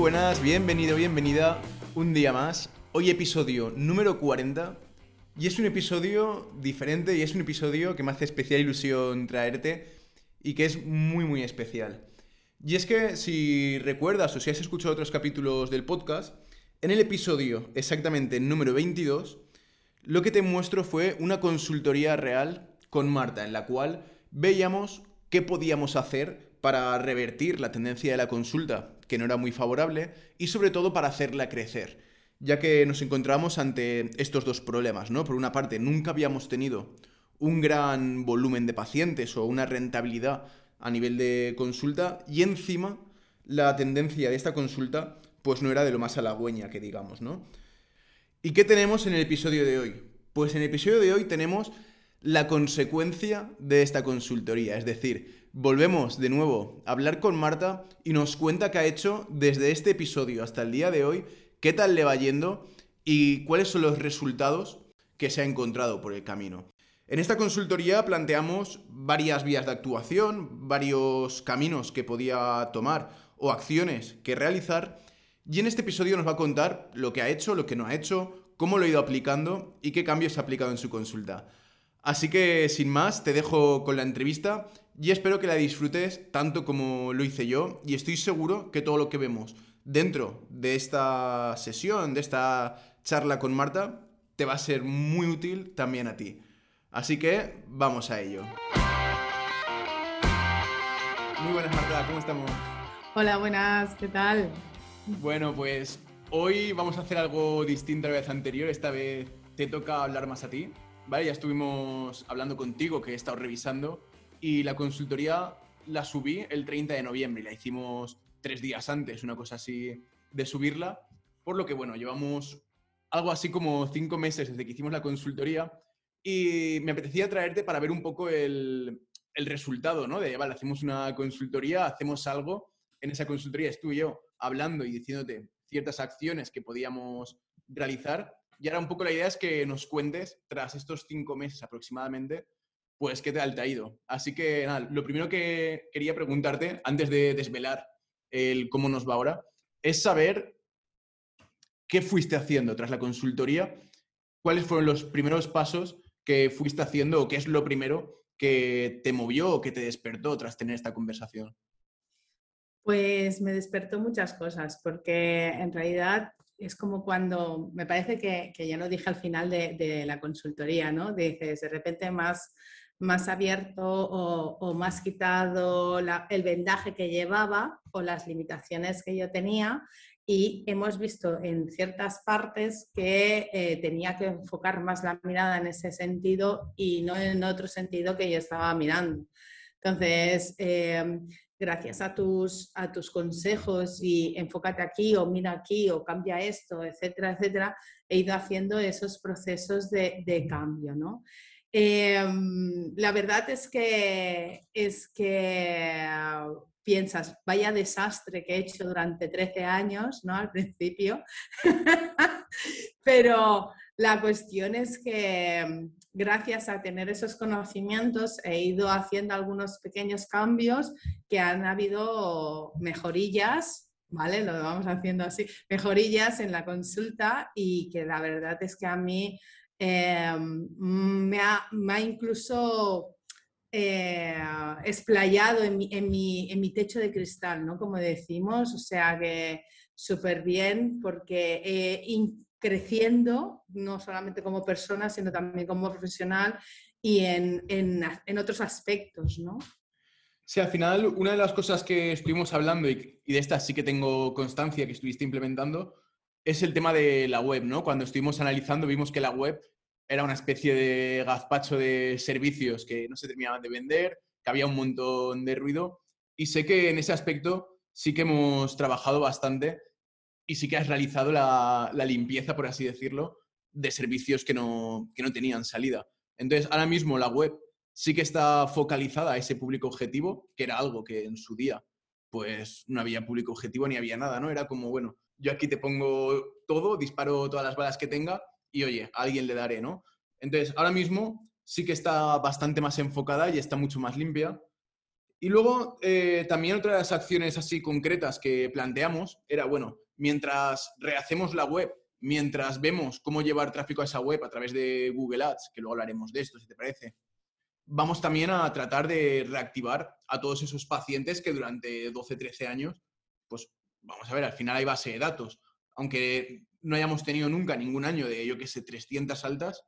buenas, bienvenido, bienvenida un día más. Hoy episodio número 40 y es un episodio diferente y es un episodio que me hace especial ilusión traerte y que es muy muy especial. Y es que si recuerdas o si has escuchado otros capítulos del podcast, en el episodio exactamente número 22, lo que te muestro fue una consultoría real con Marta, en la cual veíamos qué podíamos hacer para revertir la tendencia de la consulta, que no era muy favorable, y sobre todo para hacerla crecer, ya que nos encontramos ante estos dos problemas, ¿no? Por una parte, nunca habíamos tenido un gran volumen de pacientes o una rentabilidad a nivel de consulta, y encima la tendencia de esta consulta pues no era de lo más halagüeña que digamos, ¿no? ¿Y qué tenemos en el episodio de hoy? Pues en el episodio de hoy tenemos la consecuencia de esta consultoría. Es decir, volvemos de nuevo a hablar con Marta y nos cuenta qué ha hecho desde este episodio hasta el día de hoy, qué tal le va yendo y cuáles son los resultados que se ha encontrado por el camino. En esta consultoría planteamos varias vías de actuación, varios caminos que podía tomar o acciones que realizar y en este episodio nos va a contar lo que ha hecho, lo que no ha hecho, cómo lo ha ido aplicando y qué cambios ha aplicado en su consulta. Así que sin más, te dejo con la entrevista y espero que la disfrutes tanto como lo hice yo y estoy seguro que todo lo que vemos dentro de esta sesión, de esta charla con Marta, te va a ser muy útil también a ti. Así que vamos a ello. Muy buenas Marta, ¿cómo estamos? Hola, buenas, ¿qué tal? Bueno, pues hoy vamos a hacer algo distinto a la vez anterior. Esta vez te toca hablar más a ti. ¿vale? Ya estuvimos hablando contigo, que he estado revisando, y la consultoría la subí el 30 de noviembre y la hicimos tres días antes, una cosa así de subirla, por lo que, bueno, llevamos algo así como cinco meses desde que hicimos la consultoría y me apetecía traerte para ver un poco el, el resultado, ¿no? De, vale, hacemos una consultoría, hacemos algo, en esa consultoría estuve yo hablando y diciéndote ciertas acciones que podíamos realizar. Y ahora un poco la idea es que nos cuentes, tras estos cinco meses aproximadamente, pues qué tal te ha ido. Así que nada, lo primero que quería preguntarte, antes de desvelar el cómo nos va ahora, es saber qué fuiste haciendo tras la consultoría, cuáles fueron los primeros pasos que fuiste haciendo o qué es lo primero que te movió o que te despertó tras tener esta conversación. Pues me despertó muchas cosas, porque en realidad es como cuando, me parece que, ya lo dije al final de, la consultoría, ¿no? Dices, de repente más, más abierto o, más quitado el vendaje que llevaba o las limitaciones que yo tenía y hemos visto en ciertas partes que eh, tenía que enfocar más la mirada en ese sentido y no en otro sentido que yo estaba mirando. Entonces, eh, gracias a tus, a tus consejos y enfócate aquí o mira aquí o cambia esto, etcétera, etcétera, he ido haciendo esos procesos de, cambio, ¿no? Em, la verdad es que, es que piensas, vaya desastre que he hecho durante 13 años, ¿no? Al principio. Pero la cuestión es que gracias a tener esos conocimientos he ido haciendo algunos pequeños cambios que han habido mejorillas, ¿vale? Lo vamos haciendo así, mejorillas en la consulta y que la verdad es que a mí eh, me, ha, incluso eh, explayado en mi, en, mi, techo de cristal, ¿no? Como decimos, o sea que súper bien porque he creciendo, no solamente como persona, sino también como profesional y en, en, otros aspectos, ¿no? Sí, al final, una de las cosas que estuvimos hablando y, de estas sí que tengo constancia que estuviste implementando, es el tema de la web, ¿no? Cuando estuvimos analizando vimos que la web era una especie de gazpacho de servicios que no se terminaban de vender, que había un montón de ruido y sé que en ese aspecto sí que hemos trabajado bastante y sí que has realizado la, limpieza, por así decirlo, de servicios que no, no tenían salida. Entonces, ahora mismo la web sí que está focalizada a ese público objetivo, que era algo que en su día pues no había público objetivo ni había nada, ¿no? Era como, bueno, yo aquí te pongo todo, disparo todas las balas que tenga y oye, a alguien le daré, ¿no? Entonces, ahora mismo sí que está bastante más enfocada y está mucho más limpia. Y luego, eh, también otra de las acciones así concretas que planteamos era, bueno, mientras rehacemos la web, mientras vemos cómo llevar tráfico a esa web a través de Google Ads, que luego hablaremos de esto, si te parece, vamos también a tratar de reactivar a todos esos pacientes que durante 12, 13 años, pues vamos a ver, al final hay base de datos. Aunque no hayamos tenido nunca ningún año de, yo qué sé, 300 altas,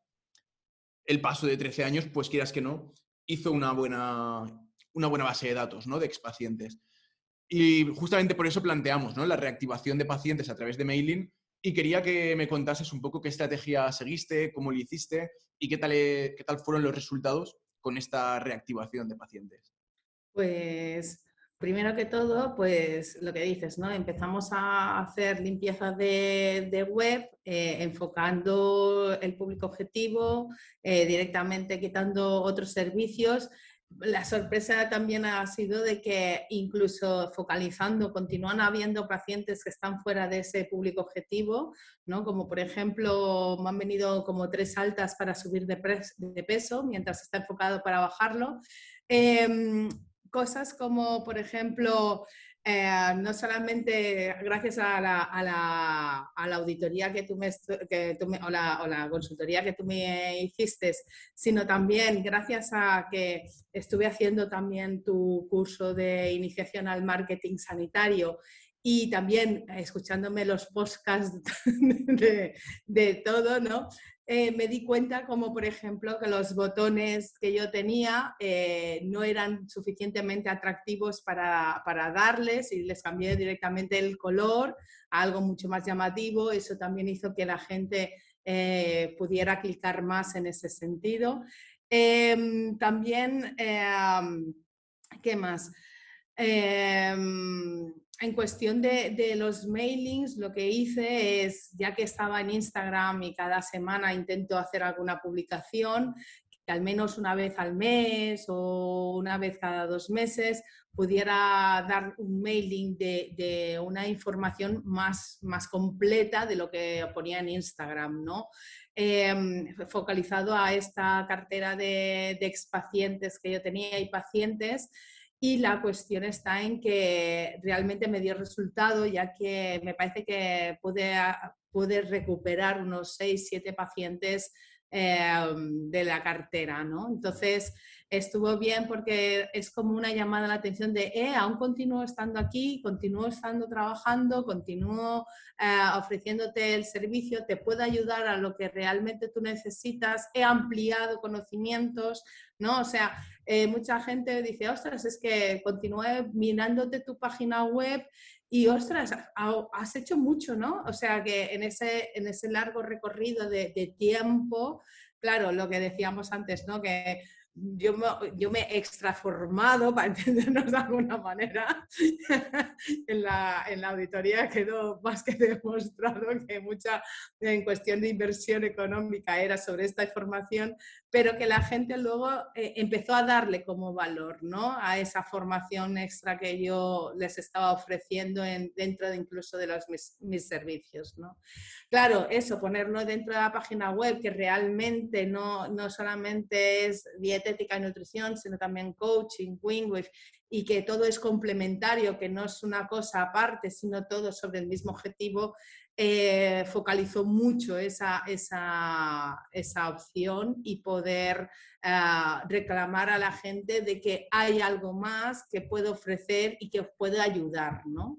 el paso de 13 años, pues quieras que no, hizo una buena, una buena base de datos, ¿no? De expacientes. Y justamente por eso planteamos, ¿no? La reactivación de pacientes a través de mailing y quería que me contases un poco qué estrategia seguiste, cómo lo hiciste y qué tal, qué tal fueron los resultados con esta reactivación de pacientes. Pues primero que todo, pues lo que dices, ¿no? Empezamos a hacer limpieza de, web, eh, enfocando el público objetivo, eh, directamente quitando otros servicios la sorpresa también ha sido de que incluso focalizando, continúan habiendo pacientes que están fuera de ese público objetivo, ¿no? como por ejemplo me han venido como tres altas para subir de, peso mientras está enfocado para bajarlo. Em, cosas como por ejemplo eh, no solamente gracias a la, auditoría que tú me, o, la, consultoría que tú me hiciste, sino también gracias a que estuve haciendo también tu curso de iniciación al marketing sanitario y también escuchándome los podcasts de, de todo, ¿no? Eh, me di cuenta como, por ejemplo, que los botones que yo tenía eh, no eran suficientemente atractivos para, darles y les cambié directamente el color a algo mucho más llamativo. Eso también hizo que la gente eh, pudiera clicar más en ese sentido. Em, también, em, ¿qué más? En cuestión de, los mailings, lo que hice es, ya que estaba en Instagram y cada semana intento hacer alguna publicación, que al menos una vez al mes o una vez cada dos meses pudiera dar un mailing de, una información más, más completa de lo que ponía en Instagram, ¿no? Em, focalizado a esta cartera de, de expacientes que yo tenía y pacientes y la cuestión está en que realmente me dio resultado, ya que me parece que pude, pude recuperar unos 6, 7 pacientes em, de la cartera, ¿no? Entonces, estuvo bien porque es como una llamada a la atención de, eh, aún continúo estando aquí, continúo estando trabajando, continúo eh, ofreciéndote el servicio, te puedo ayudar a lo que realmente tú necesitas, he ampliado conocimientos, ¿no? O sea, eh, mucha gente dice, ostras, es que continúe mirándote tu página web y ostras, has hecho mucho, ¿no? O sea que en ese, en ese largo recorrido de, de tiempo, claro, lo que decíamos antes, ¿no? Que yo me, yo me he extraformado, para entendernos de alguna manera, en, la, en la auditoría quedó más que demostrado que mucha en cuestión de inversión económica era sobre esta información, pero que la gente luego eh, empezó a darle como valor ¿no? a esa formación extra que yo les estaba ofreciendo en, dentro de incluso de los, mis, servicios. ¿no? Claro, eso, ponerlo dentro de la página web, que realmente no, no solamente es dietética y nutrición, sino también coaching, Wingwave, y que todo es complementario, que no es una cosa aparte, sino todo sobre el mismo objetivo, eh, focalizó mucho esa, esa, esa, opción y poder eh, reclamar a la gente de que hay algo más que puede ofrecer y que puede ayudar, ¿no?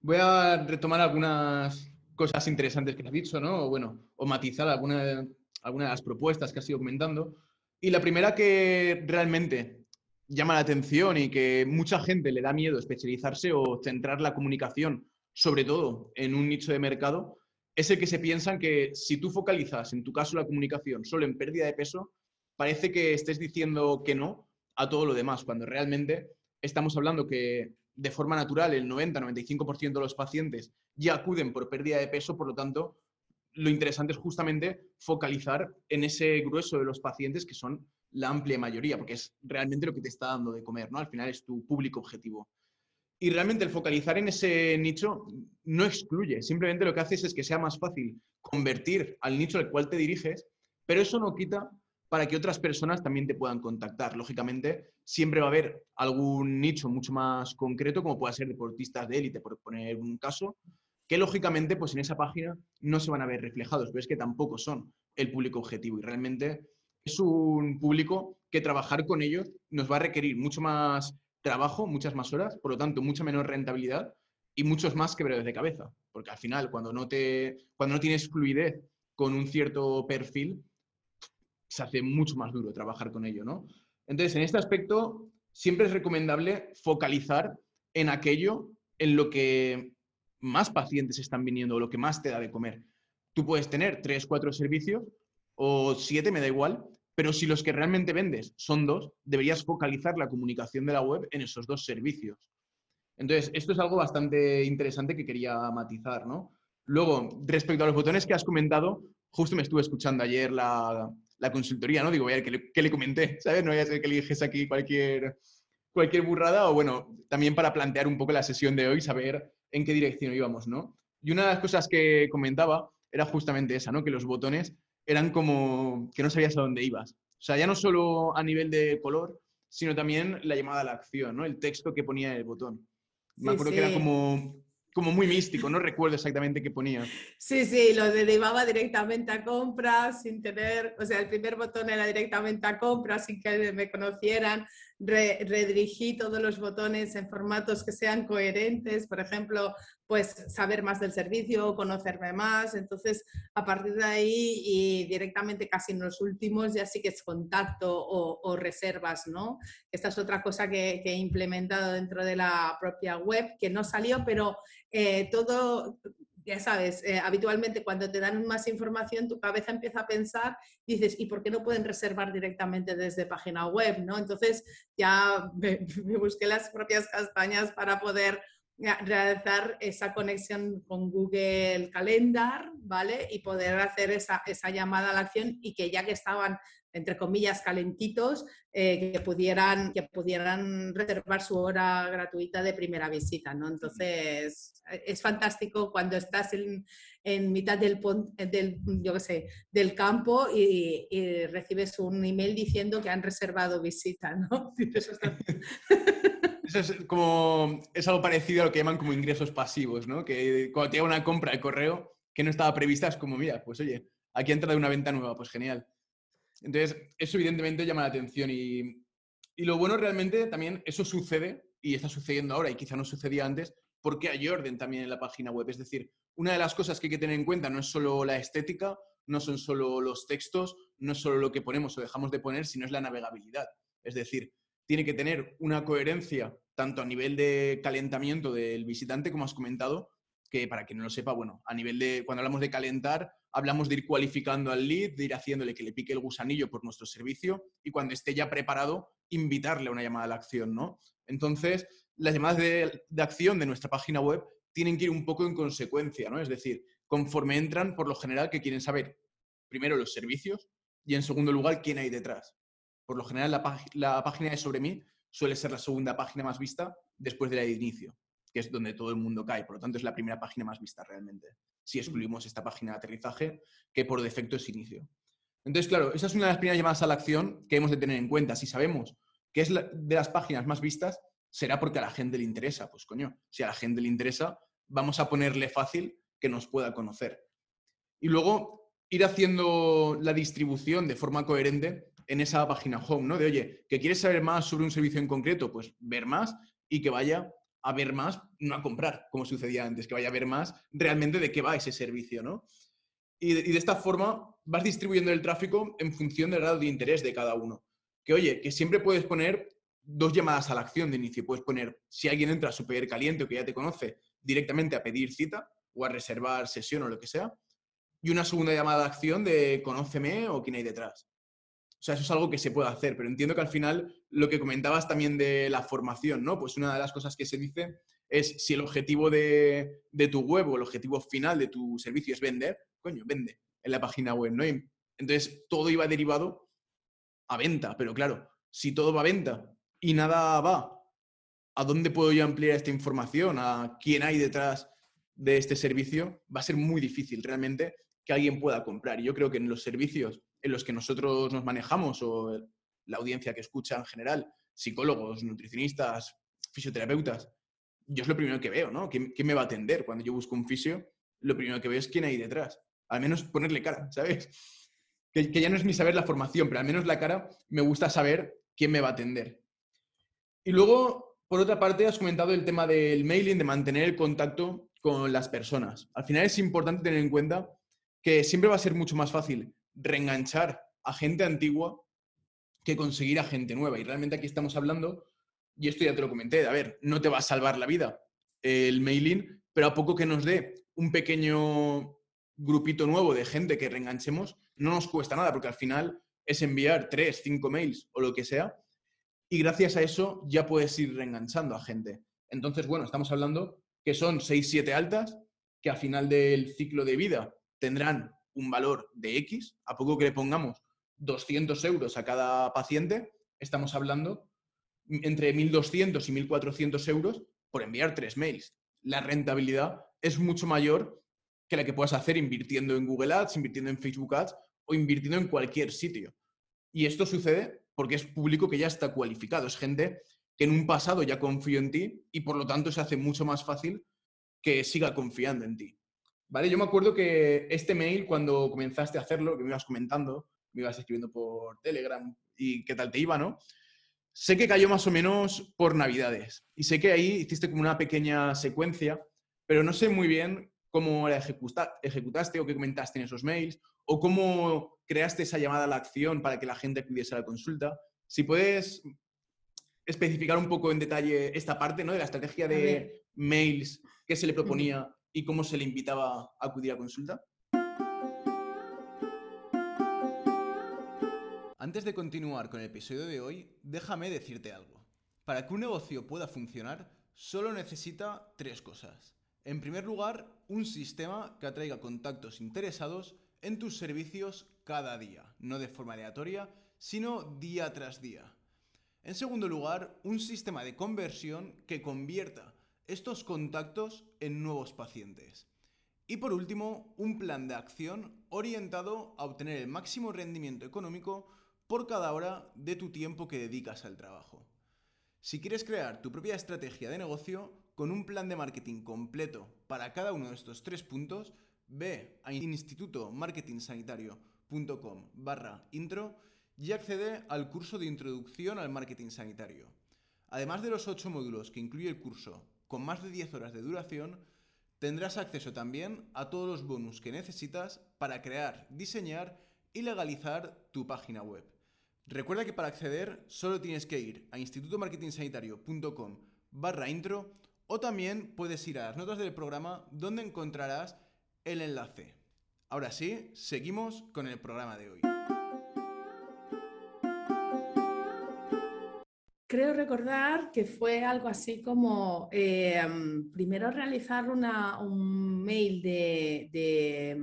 Voy a retomar algunas cosas interesantes que has dicho, ¿no? O bueno, o matizar alguna, alguna de las propuestas que has ido comentando. Y la primera que realmente llama la atención y que mucha gente le da miedo especializarse o centrar la comunicación, sobre todo en un nicho de mercado, es el que se piensan que si tú focalizas, en tu caso, la comunicación solo en pérdida de peso, parece que estés diciendo que no a todo lo demás, cuando realmente estamos hablando que de forma natural el 90-95% de los pacientes ya acuden por pérdida de peso, por lo tanto, lo interesante es justamente focalizar en ese grueso de los pacientes que son la amplia mayoría, porque es realmente lo que te está dando de comer, ¿no? Al final es tu público objetivo. Y realmente el focalizar en ese nicho no excluye, simplemente lo que haces es que sea más fácil convertir al nicho al cual te diriges, pero eso no quita para que otras personas también te puedan contactar. Lógicamente, siempre va a haber algún nicho mucho más concreto, como pueda ser deportistas de élite, por poner un caso, que lógicamente pues en esa página no se van a ver reflejados, pero es que tampoco son el público objetivo y realmente es un público que trabajar con ellos nos va a requerir mucho más trabajo, muchas más horas, por lo tanto, mucha menor rentabilidad y muchos más quebraderos de cabeza. Porque al final, cuando no, te, cuando no tienes fluidez con un cierto perfil, se hace mucho más duro trabajar con ello, ¿no? Entonces, en este aspecto, siempre es recomendable focalizar en aquello en lo que más pacientes están viniendo o lo que más te da de comer. Tú puedes tener tres, cuatro servicios o siete, me da igual, pero si los que realmente vendes son dos, deberías focalizar la comunicación de la web en esos dos servicios. Entonces, esto es algo bastante interesante que quería matizar, ¿no? Luego, respecto a los botones que has comentado, justo me estuve escuchando ayer la, consultoría, ¿no? Digo, voy a ver qué le, comenté, ¿sabes? No voy a ser que le dijese aquí cualquier, cualquier burrada o, bueno, también para plantear un poco la sesión de hoy, saber en qué dirección íbamos, ¿no? Y una de las cosas que comentaba era justamente esa, ¿no? Que los botones eran como que no sabías a dónde ibas. O sea, ya no solo a nivel de color, sino también la llamada a la acción, ¿no? El texto que ponía el botón. Me acuerdo que era como, como muy místico, no recuerdo exactamente qué ponía. Sí, sí, lo derivaba directamente a compras sin tener, o sea, el primer botón era directamente a compras sin que me conocieran redirigí todos los botones en formatos que sean coherentes, por ejemplo, pues saber más del servicio, conocerme más. Entonces, a partir de ahí y directamente casi en los últimos ya sí que es contacto o, reservas, ¿no? Esta es otra cosa que, he implementado dentro de la propia web, que no salió, pero eh, todo ya sabes, eh, habitualmente cuando te dan más información, tu cabeza empieza a pensar, dices, ¿y por qué no pueden reservar directamente desde página web? ¿no? Entonces ya me, busqué las propias castañas para poder realizar esa conexión con Google Calendar, ¿vale? Y poder hacer esa, esa llamada a la acción y que ya que estaban entre comillas, calentitos, eh, que, pudieran, que pudieran reservar su hora gratuita de primera visita, ¿no? Entonces, es fantástico cuando estás en, en mitad del, del, yo sé, del campo y, recibes un email diciendo que han reservado visita, ¿no? Eso, es como, es algo parecido a lo que llaman como ingresos pasivos, ¿no? Que cuando te llega una compra de correo que no estaba prevista, es como, mira, pues oye, aquí ha entrado una venta nueva, pues genial. Entonces, eso evidentemente llama la atención y, lo bueno realmente también, eso sucede y está sucediendo ahora y quizá no sucedía antes porque hay orden también en la página web. Es decir, una de las cosas que hay que tener en cuenta no es solo la estética, no son solo los textos, no es solo lo que ponemos o dejamos de poner, sino es la navegabilidad. Es decir, tiene que tener una coherencia tanto a nivel de calentamiento del visitante, como has comentado, que para quien no lo sepa, bueno, a nivel de, cuando hablamos de calentar, hablamos de ir cualificando al lead, de ir haciéndole que le pique el gusanillo por nuestro servicio y cuando esté ya preparado, invitarle a una llamada a la acción, ¿no? Entonces, las llamadas de, de acción de nuestra página web tienen que ir un poco en consecuencia, ¿no? Es decir, conforme entran, por lo general, que quieren saber primero los servicios y en segundo lugar quién hay detrás. Por lo general, la, la página de sobre mí suele ser la segunda página más vista después de la de inicio que es donde todo el mundo cae. Por lo tanto, es la primera página más vista realmente, si excluimos esta página de aterrizaje, que por defecto es inicio. Entonces, claro, esa es una de las primeras llamadas a la acción que hemos de tener en cuenta. Si sabemos que es de las páginas más vistas, será porque a la gente le interesa. Pues coño, si a la gente le interesa, vamos a ponerle fácil que nos pueda conocer. Y luego ir haciendo la distribución de forma coherente en esa página home, ¿no? De, oye, que quieres saber más sobre un servicio en concreto, pues ver más y que vaya a ver más, no a comprar, como sucedía antes, que vaya a ver más realmente de qué va ese servicio, ¿no? Y de, esta forma vas distribuyendo el tráfico en función del grado de interés de cada uno. Que oye, que siempre puedes poner dos llamadas a la acción de inicio. Puedes poner, si alguien entra súper caliente o que ya te conoce, directamente a pedir cita o a reservar sesión o lo que sea. Y una segunda llamada de acción de conóceme o quién hay detrás. O sea, eso es algo que se puede hacer, pero entiendo que al final lo que comentabas también de la formación, ¿no? Pues una de las cosas que se dice es si el objetivo de, tu web o el objetivo final de tu servicio es vender, coño, vende en la página web, ¿no? entonces todo iba derivado a venta, pero claro, si todo va a venta y nada va, ¿a dónde puedo yo ampliar esta información? ¿A quién hay detrás de este servicio? Va a ser muy difícil realmente que alguien pueda comprar. Y yo creo que en los servicios en los que nosotros nos manejamos o la audiencia que escucha en general, psicólogos, nutricionistas, fisioterapeutas, yo es lo primero que veo, ¿no? ¿Quién, me va a atender cuando yo busco un fisio? Lo primero que veo es quién hay detrás. Al menos ponerle cara, ¿sabes? Que, que ya no es ni saber la formación, pero al menos la cara me gusta saber quién me va a atender. Y luego, por otra parte, has comentado el tema del mailing, de mantener el contacto con las personas. Al final es importante tener en cuenta que siempre va a ser mucho más fácil reenganchar a gente antigua que conseguir a gente nueva. Y realmente aquí estamos hablando, y esto ya te lo comenté, a ver, no te va a salvar la vida el mailing, pero a poco que nos dé un pequeño grupito nuevo de gente que reenganchemos, no nos cuesta nada, porque al final es enviar tres, cinco mails o lo que sea, y gracias a eso ya puedes ir reenganchando a gente. Entonces, bueno, estamos hablando que son seis, siete altas, que a final del ciclo de vida tendrán un valor de X, a poco que le pongamos 200 euros a cada paciente, estamos hablando entre 1.200 y 1.400 euros por enviar tres mails. La rentabilidad es mucho mayor que la que puedas hacer invirtiendo en Google Ads, invirtiendo en Facebook Ads o invirtiendo en cualquier sitio. Y esto sucede porque es público que ya está cualificado, es gente que en un pasado ya confió en ti y por lo tanto se hace mucho más fácil que siga confiando en ti. ¿Vale? Yo me acuerdo que este mail, cuando comenzaste a hacerlo, que me ibas comentando, me ibas escribiendo por Telegram y qué tal te iba, ¿no? Sé que cayó más o menos por Navidades y sé que ahí hiciste como una pequeña secuencia, pero no sé muy bien cómo la ejecutaste o qué comentaste en esos mails o cómo creaste esa llamada a la acción para que la gente acudiese a la consulta. Si puedes especificar un poco en detalle esta parte ¿no? de la estrategia de mails que se le proponía y cómo se le invitaba a acudir a consulta. Antes de continuar con el episodio de hoy, déjame decirte algo. Para que un negocio pueda funcionar, solo necesita tres cosas. En primer lugar, un sistema que atraiga contactos interesados en tus servicios cada día, no de forma aleatoria, sino día tras día. En segundo lugar, un sistema de conversión que convierta estos contactos en nuevos pacientes. Y por último, un plan de acción orientado a obtener el máximo rendimiento económico por cada hora de tu tiempo que dedicas al trabajo. Si quieres crear tu propia estrategia de negocio con un plan de marketing completo para cada uno de estos tres puntos, ve a institutomarketingsanitario.com barra intro y accede al curso de introducción al marketing sanitario. Además de los 8 módulos que incluye el curso, con más de 10 horas de duración, tendrás acceso también a todos los bonus que necesitas para crear, diseñar y legalizar tu página web. Recuerda que para acceder solo tienes que ir a institutomarketingsanitario.com barra intro o también puedes ir a las notas del programa donde encontrarás el enlace. Ahora sí, seguimos con el programa de hoy. Creo recordar que fue algo así como eh, primero realizar un mail de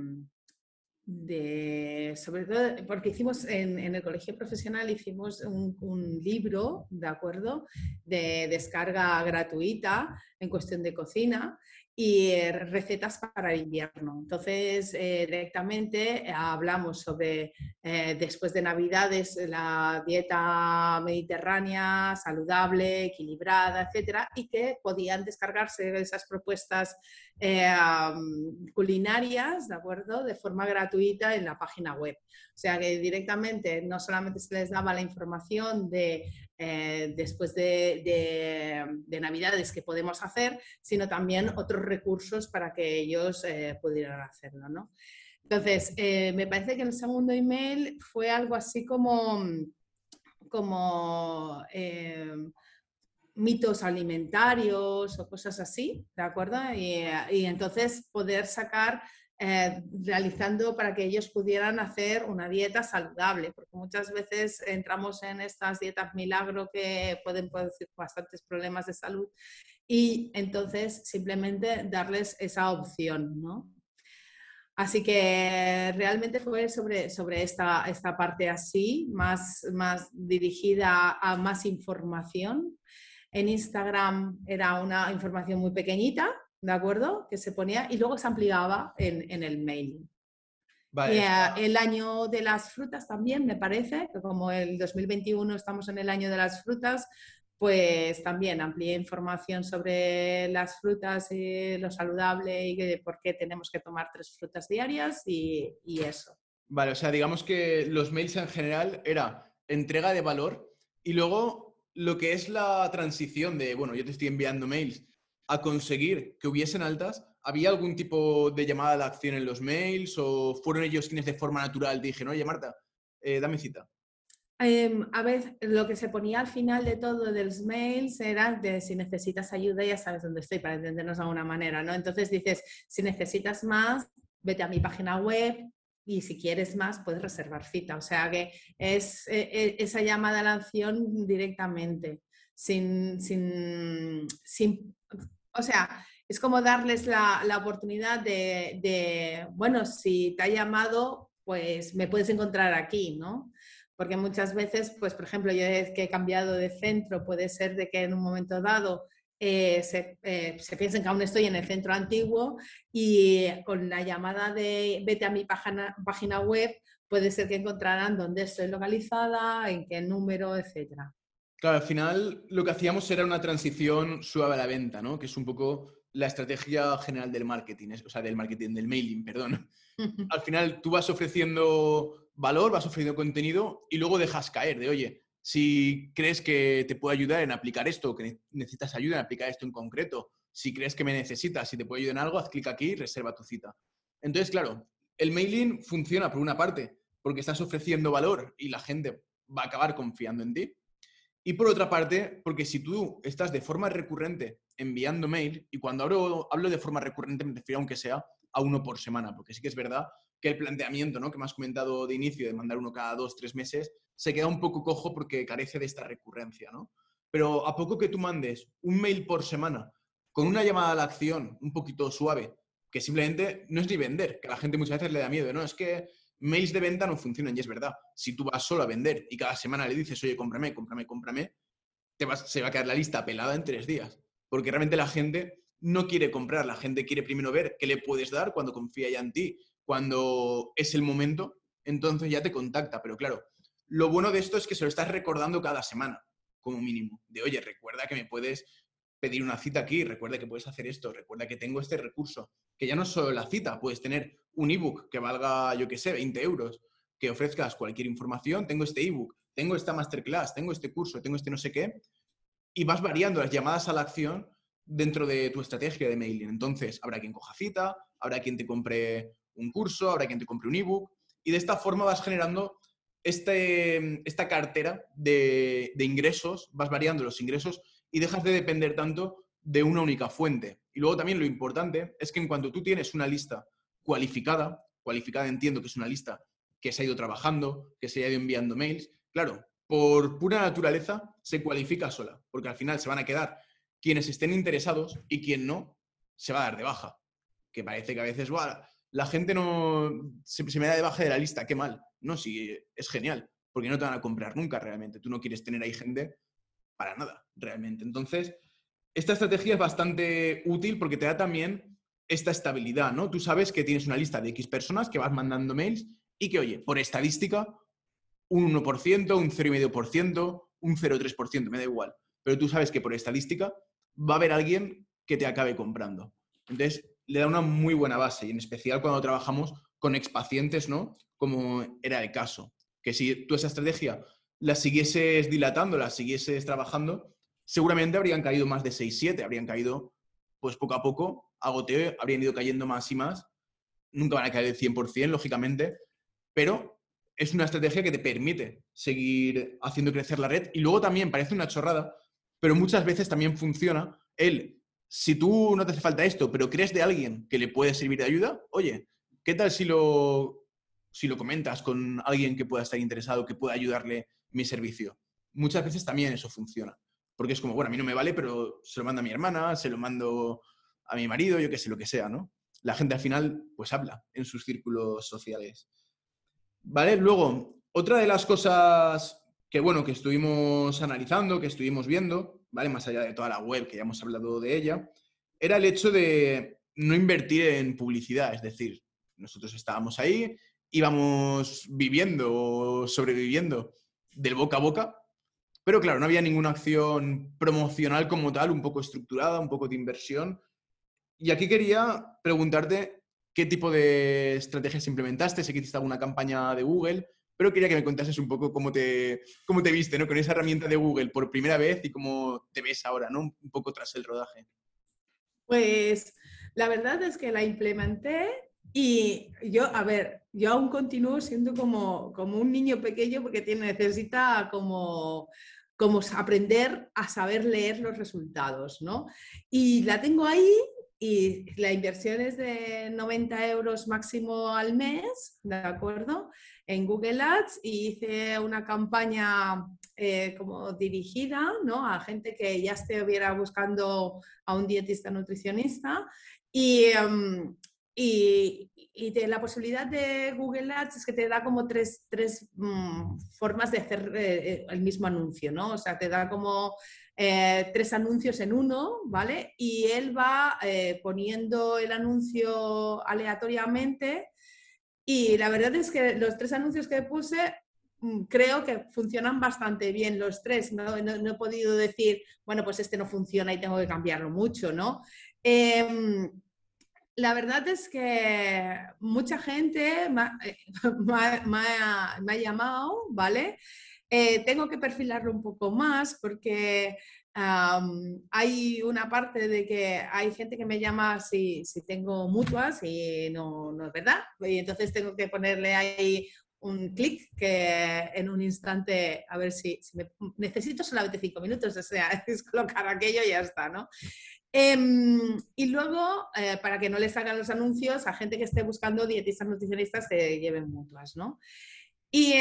sobre todo porque hicimos en, el colegio profesional hicimos un, libro, ¿de acuerdo? De descarga gratuita en cuestión de cocina y eh, recetas para el invierno. Entonces, eh, directamente eh, hablamos sobre, después de Navidades, la dieta mediterránea, saludable, equilibrada, etcétera, y que podían descargarse esas propuestas culinarias, ¿de acuerdo?, de forma gratuita en la página web. O sea que directamente no solamente se les daba la información de eh, después de, Navidades que podemos hacer, sino también otros recursos para que ellos eh, pudieran hacerlo. Entonces, eh, me parece que el segundo email fue algo así como, como mitos alimentarios o cosas así, ¿de acuerdo? y entonces poder sacar eh, realizando para que ellos pudieran hacer una dieta saludable, porque muchas veces entramos en estas dietas milagro que pueden producir bastantes problemas de salud y entonces simplemente darles esa opción, ¿no? Así que realmente fue sobre, sobre esta, esta parte así, más, más dirigida a más información. En Instagram era una información muy pequeñita, ¿de acuerdo? Que se ponía y luego se ampliaba en, el mail. el año de las frutas también, me parece, que como el 2021 estamos en el año de las frutas, pues también amplié información sobre las frutas y lo saludable y por qué tenemos que tomar tres frutas diarias y, y eso. Vale, o sea, digamos que los mails en general era entrega de valor y luego lo que es la transición de, bueno, yo te estoy enviando mails a conseguir que hubiesen altas, ¿había algún tipo de llamada a la acción en los mails o fueron ellos quienes de forma natural dijeron, oye Marta, eh, dame cita? Em, a ver, lo que se ponía al final de todo de los mails era de si necesitas ayuda ya sabes dónde estoy, para entendernos de alguna manera, ¿no? Entonces dices, si necesitas más, vete a mi página web, y si quieres más puedes reservar cita. O sea que es e, e, esa llamada a la acción directamente, sin, sin, sin, o sea, es como darles la, la oportunidad de, bueno, si te ha llamado, pues me puedes encontrar aquí, ¿no? Porque muchas veces, pues por ejemplo, yo que he cambiado de centro, puede ser de que en un momento dado eh, se, eh, se, piensen que aún estoy en el centro antiguo y con la llamada de vete a mi página, página web puede ser que encontrarán dónde estoy localizada, en qué número, etc. Claro, al final lo que hacíamos era una transición suave a la venta, ¿no? Que es un poco la estrategia general del marketing, o sea, del marketing, del mailing, perdón. al final tú vas ofreciendo valor, vas ofreciendo contenido y luego dejas caer de, oye, si crees que te puedo ayudar en aplicar esto, que necesitas ayuda en aplicar esto en concreto, si crees que me necesitas, y te puedo ayudar en algo, haz clic aquí y reserva tu cita. Entonces, claro, el mailing funciona por una parte porque estás ofreciendo valor y la gente va a acabar confiando en ti. Y por otra parte, porque si tú estás de forma recurrente enviando mail, y cuando hablo, hablo de forma recurrente me refiero aunque sea a uno por semana, porque sí que es verdad que el planteamiento ¿no? que me has comentado de inicio, de mandar uno cada dos, tres meses, se queda un poco cojo porque carece de esta recurrencia, ¿no? Pero a poco que tú mandes un mail por semana con una llamada a la acción un poquito suave, que simplemente no es ni vender, que a la gente muchas veces le da miedo, ¿no? Es que mails de venta no funcionan y es verdad. Si tú vas solo a vender y cada semana le dices, oye, cómprame, cómprame, cómprame, te vas, se va a quedar la lista pelada en tres días. Porque realmente la gente no quiere comprar, la gente quiere primero ver qué le puedes dar cuando confía ya en ti cuando es el momento, entonces ya te contacta. Pero claro, lo bueno de esto es que se lo estás recordando cada semana, como mínimo. De, oye, recuerda que me puedes pedir una cita aquí, recuerda que puedes hacer esto, recuerda que tengo este recurso. Que ya no es solo la cita, puedes tener un ebook que valga, yo qué sé, 20 euros, que ofrezcas cualquier información, tengo este ebook, tengo esta masterclass, tengo este curso, tengo este no sé qué, y vas variando las llamadas a la acción dentro de tu estrategia de mailing. Entonces, habrá quien coja cita, habrá quien te compre un curso, habrá quien te compre un ebook, y de esta forma vas generando este, esta cartera de, ingresos, vas variando los ingresos y dejas de depender tanto de una única fuente. Y luego también lo importante es que en cuanto tú tienes una lista cualificada, cualificada entiendo que es una lista que se ha ido trabajando, que se ha ido enviando mails, claro, por pura naturaleza se cualifica sola, porque al final se van a quedar quienes estén interesados y quien no se va a dar de baja. Que parece que a veces, la gente no se, me da de baja de la lista, qué mal. No, sí, es genial, porque no te van a comprar nunca realmente. Tú no quieres tener ahí gente para nada, realmente. Entonces, esta estrategia es bastante útil porque te da también esta estabilidad, ¿no? Tú sabes que tienes una lista de X personas que vas mandando mails y que, oye, por estadística, un 1%, un 0,5%, un 0,3%, me da igual. Pero tú sabes que por estadística va a haber alguien que te acabe comprando. Entonces, le da una muy buena base, y en especial cuando trabajamos con expacientes, ¿no? Como era el caso. Que si tú esa estrategia la siguieses dilatando, la siguieses trabajando, seguramente habrían caído más de 6, 7, habrían caído, pues poco a poco, a goteo, habrían ido cayendo más y más. Nunca van a caer del 100%, lógicamente, pero es una estrategia que te permite seguir haciendo crecer la red. Y luego también parece una chorrada, pero muchas veces también funciona el si tú no te hace falta esto, pero crees de alguien que le puede servir de ayuda, oye, ¿qué tal si lo, si lo comentas con alguien que pueda estar interesado, que pueda ayudarle mi servicio? Muchas veces también eso funciona. Porque es como, bueno, a mí no me vale, pero se lo mando a mi hermana, se lo mando a mi marido, yo qué sé, lo que sea, ¿no? La gente al final, pues habla en sus círculos sociales. ¿Vale? Luego, otra de las cosas que, bueno, que estuvimos analizando, que estuvimos viendo, ¿vale? Más allá de toda la web, que ya hemos hablado de ella, era el hecho de no invertir en publicidad. Es decir, nosotros estábamos ahí íbamos viviendo o sobreviviendo del boca a boca, pero claro, no había ninguna acción promocional como tal, un poco estructurada, un poco de inversión. Y aquí quería preguntarte qué tipo de estrategias implementaste, sé que hiciste alguna campaña de Google, pero quería que me contases un poco cómo te, cómo te viste ¿no? con esa herramienta de Google por primera vez y cómo te ves ahora, ¿no? un poco tras el rodaje. Pues la verdad es que la implementé y yo, a ver, yo aún continúo siendo como, como un niño pequeño porque tiene, necesita como, como aprender a saber leer los resultados, ¿no? Y la tengo ahí y la inversión es de 90 euros máximo al mes, ¿de acuerdo? En Google Ads y hice una campaña eh, como dirigida ¿no? a gente que ya estuviera buscando a un dietista nutricionista y, em, y, y la posibilidad de Google Ads es que te da como tres, tres mm, formas de hacer eh, eh, el mismo anuncio, ¿no? O sea, te da como eh, tres anuncios en uno, ¿vale? Y él va poniendo el anuncio aleatoriamente y la verdad es que los tres anuncios que puse mm, creo que funcionan bastante bien los tres. ¿no? No, he podido decir, bueno, pues este no funciona y tengo que cambiarlo mucho, ¿no? Em, la verdad es que mucha gente me ha, llamado, ¿vale? Eh, tengo que perfilarlo un poco más porque hay una parte de que hay gente que me llama si, tengo mutuas y no, es verdad. Y entonces tengo que ponerle ahí un clic que en un instante, a ver si, necesito solamente cinco minutos, o sea, es colocar aquello y ya está, ¿no? Em, y luego, eh, para que no les hagan los anuncios a gente que esté buscando dietistas nutricionistas que lleven mutuas, ¿no? Y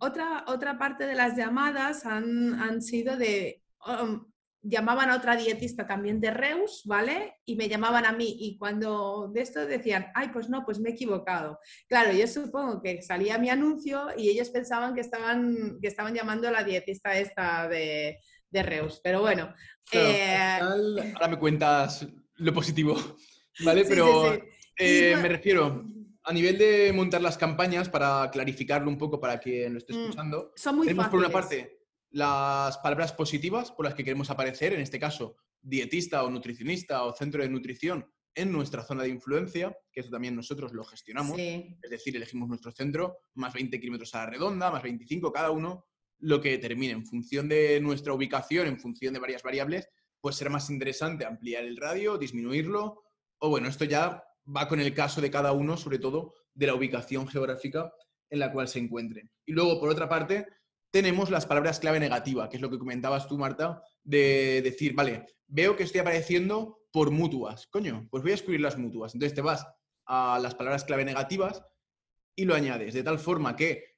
otra, otra parte de las llamadas han, han sido de, um, llamaban a otra dietista también de Reus, ¿vale? Y me llamaban a mí y cuando de esto decían, ay, pues no, pues me he equivocado. Claro, yo supongo que salía mi anuncio y ellos pensaban que estaban, que estaban llamando a la dietista esta de, de Reus. Pero bueno. Eh, ahora me cuentas lo positivo, ¿vale? Pero eh, me refiero a nivel de montar las campañas, para clarificarlo un poco para quien lo esté mm, escuchando. Son muy tenemos por una parte las palabras positivas por las que queremos aparecer, en este caso, dietista o nutricionista o centro de nutrición en nuestra zona de influencia, que eso también nosotros lo gestionamos, es decir, elegimos nuestro centro, más 20 kilómetros a la redonda, más 25 cada uno, lo que determine. En función de nuestra ubicación, en función de varias variables, pues será más interesante ampliar el radio, disminuirlo, o bueno, esto ya va con el caso de cada uno, sobre todo de la ubicación geográfica en la cual se encuentre. Y luego, por otra parte, tenemos las palabras clave negativa, que es lo que comentabas tú, Marta, de decir, vale, veo que estoy apareciendo por mutuas. Coño, pues voy a escribir las mutuas. Entonces te vas a las palabras clave negativas y lo añades, de tal forma que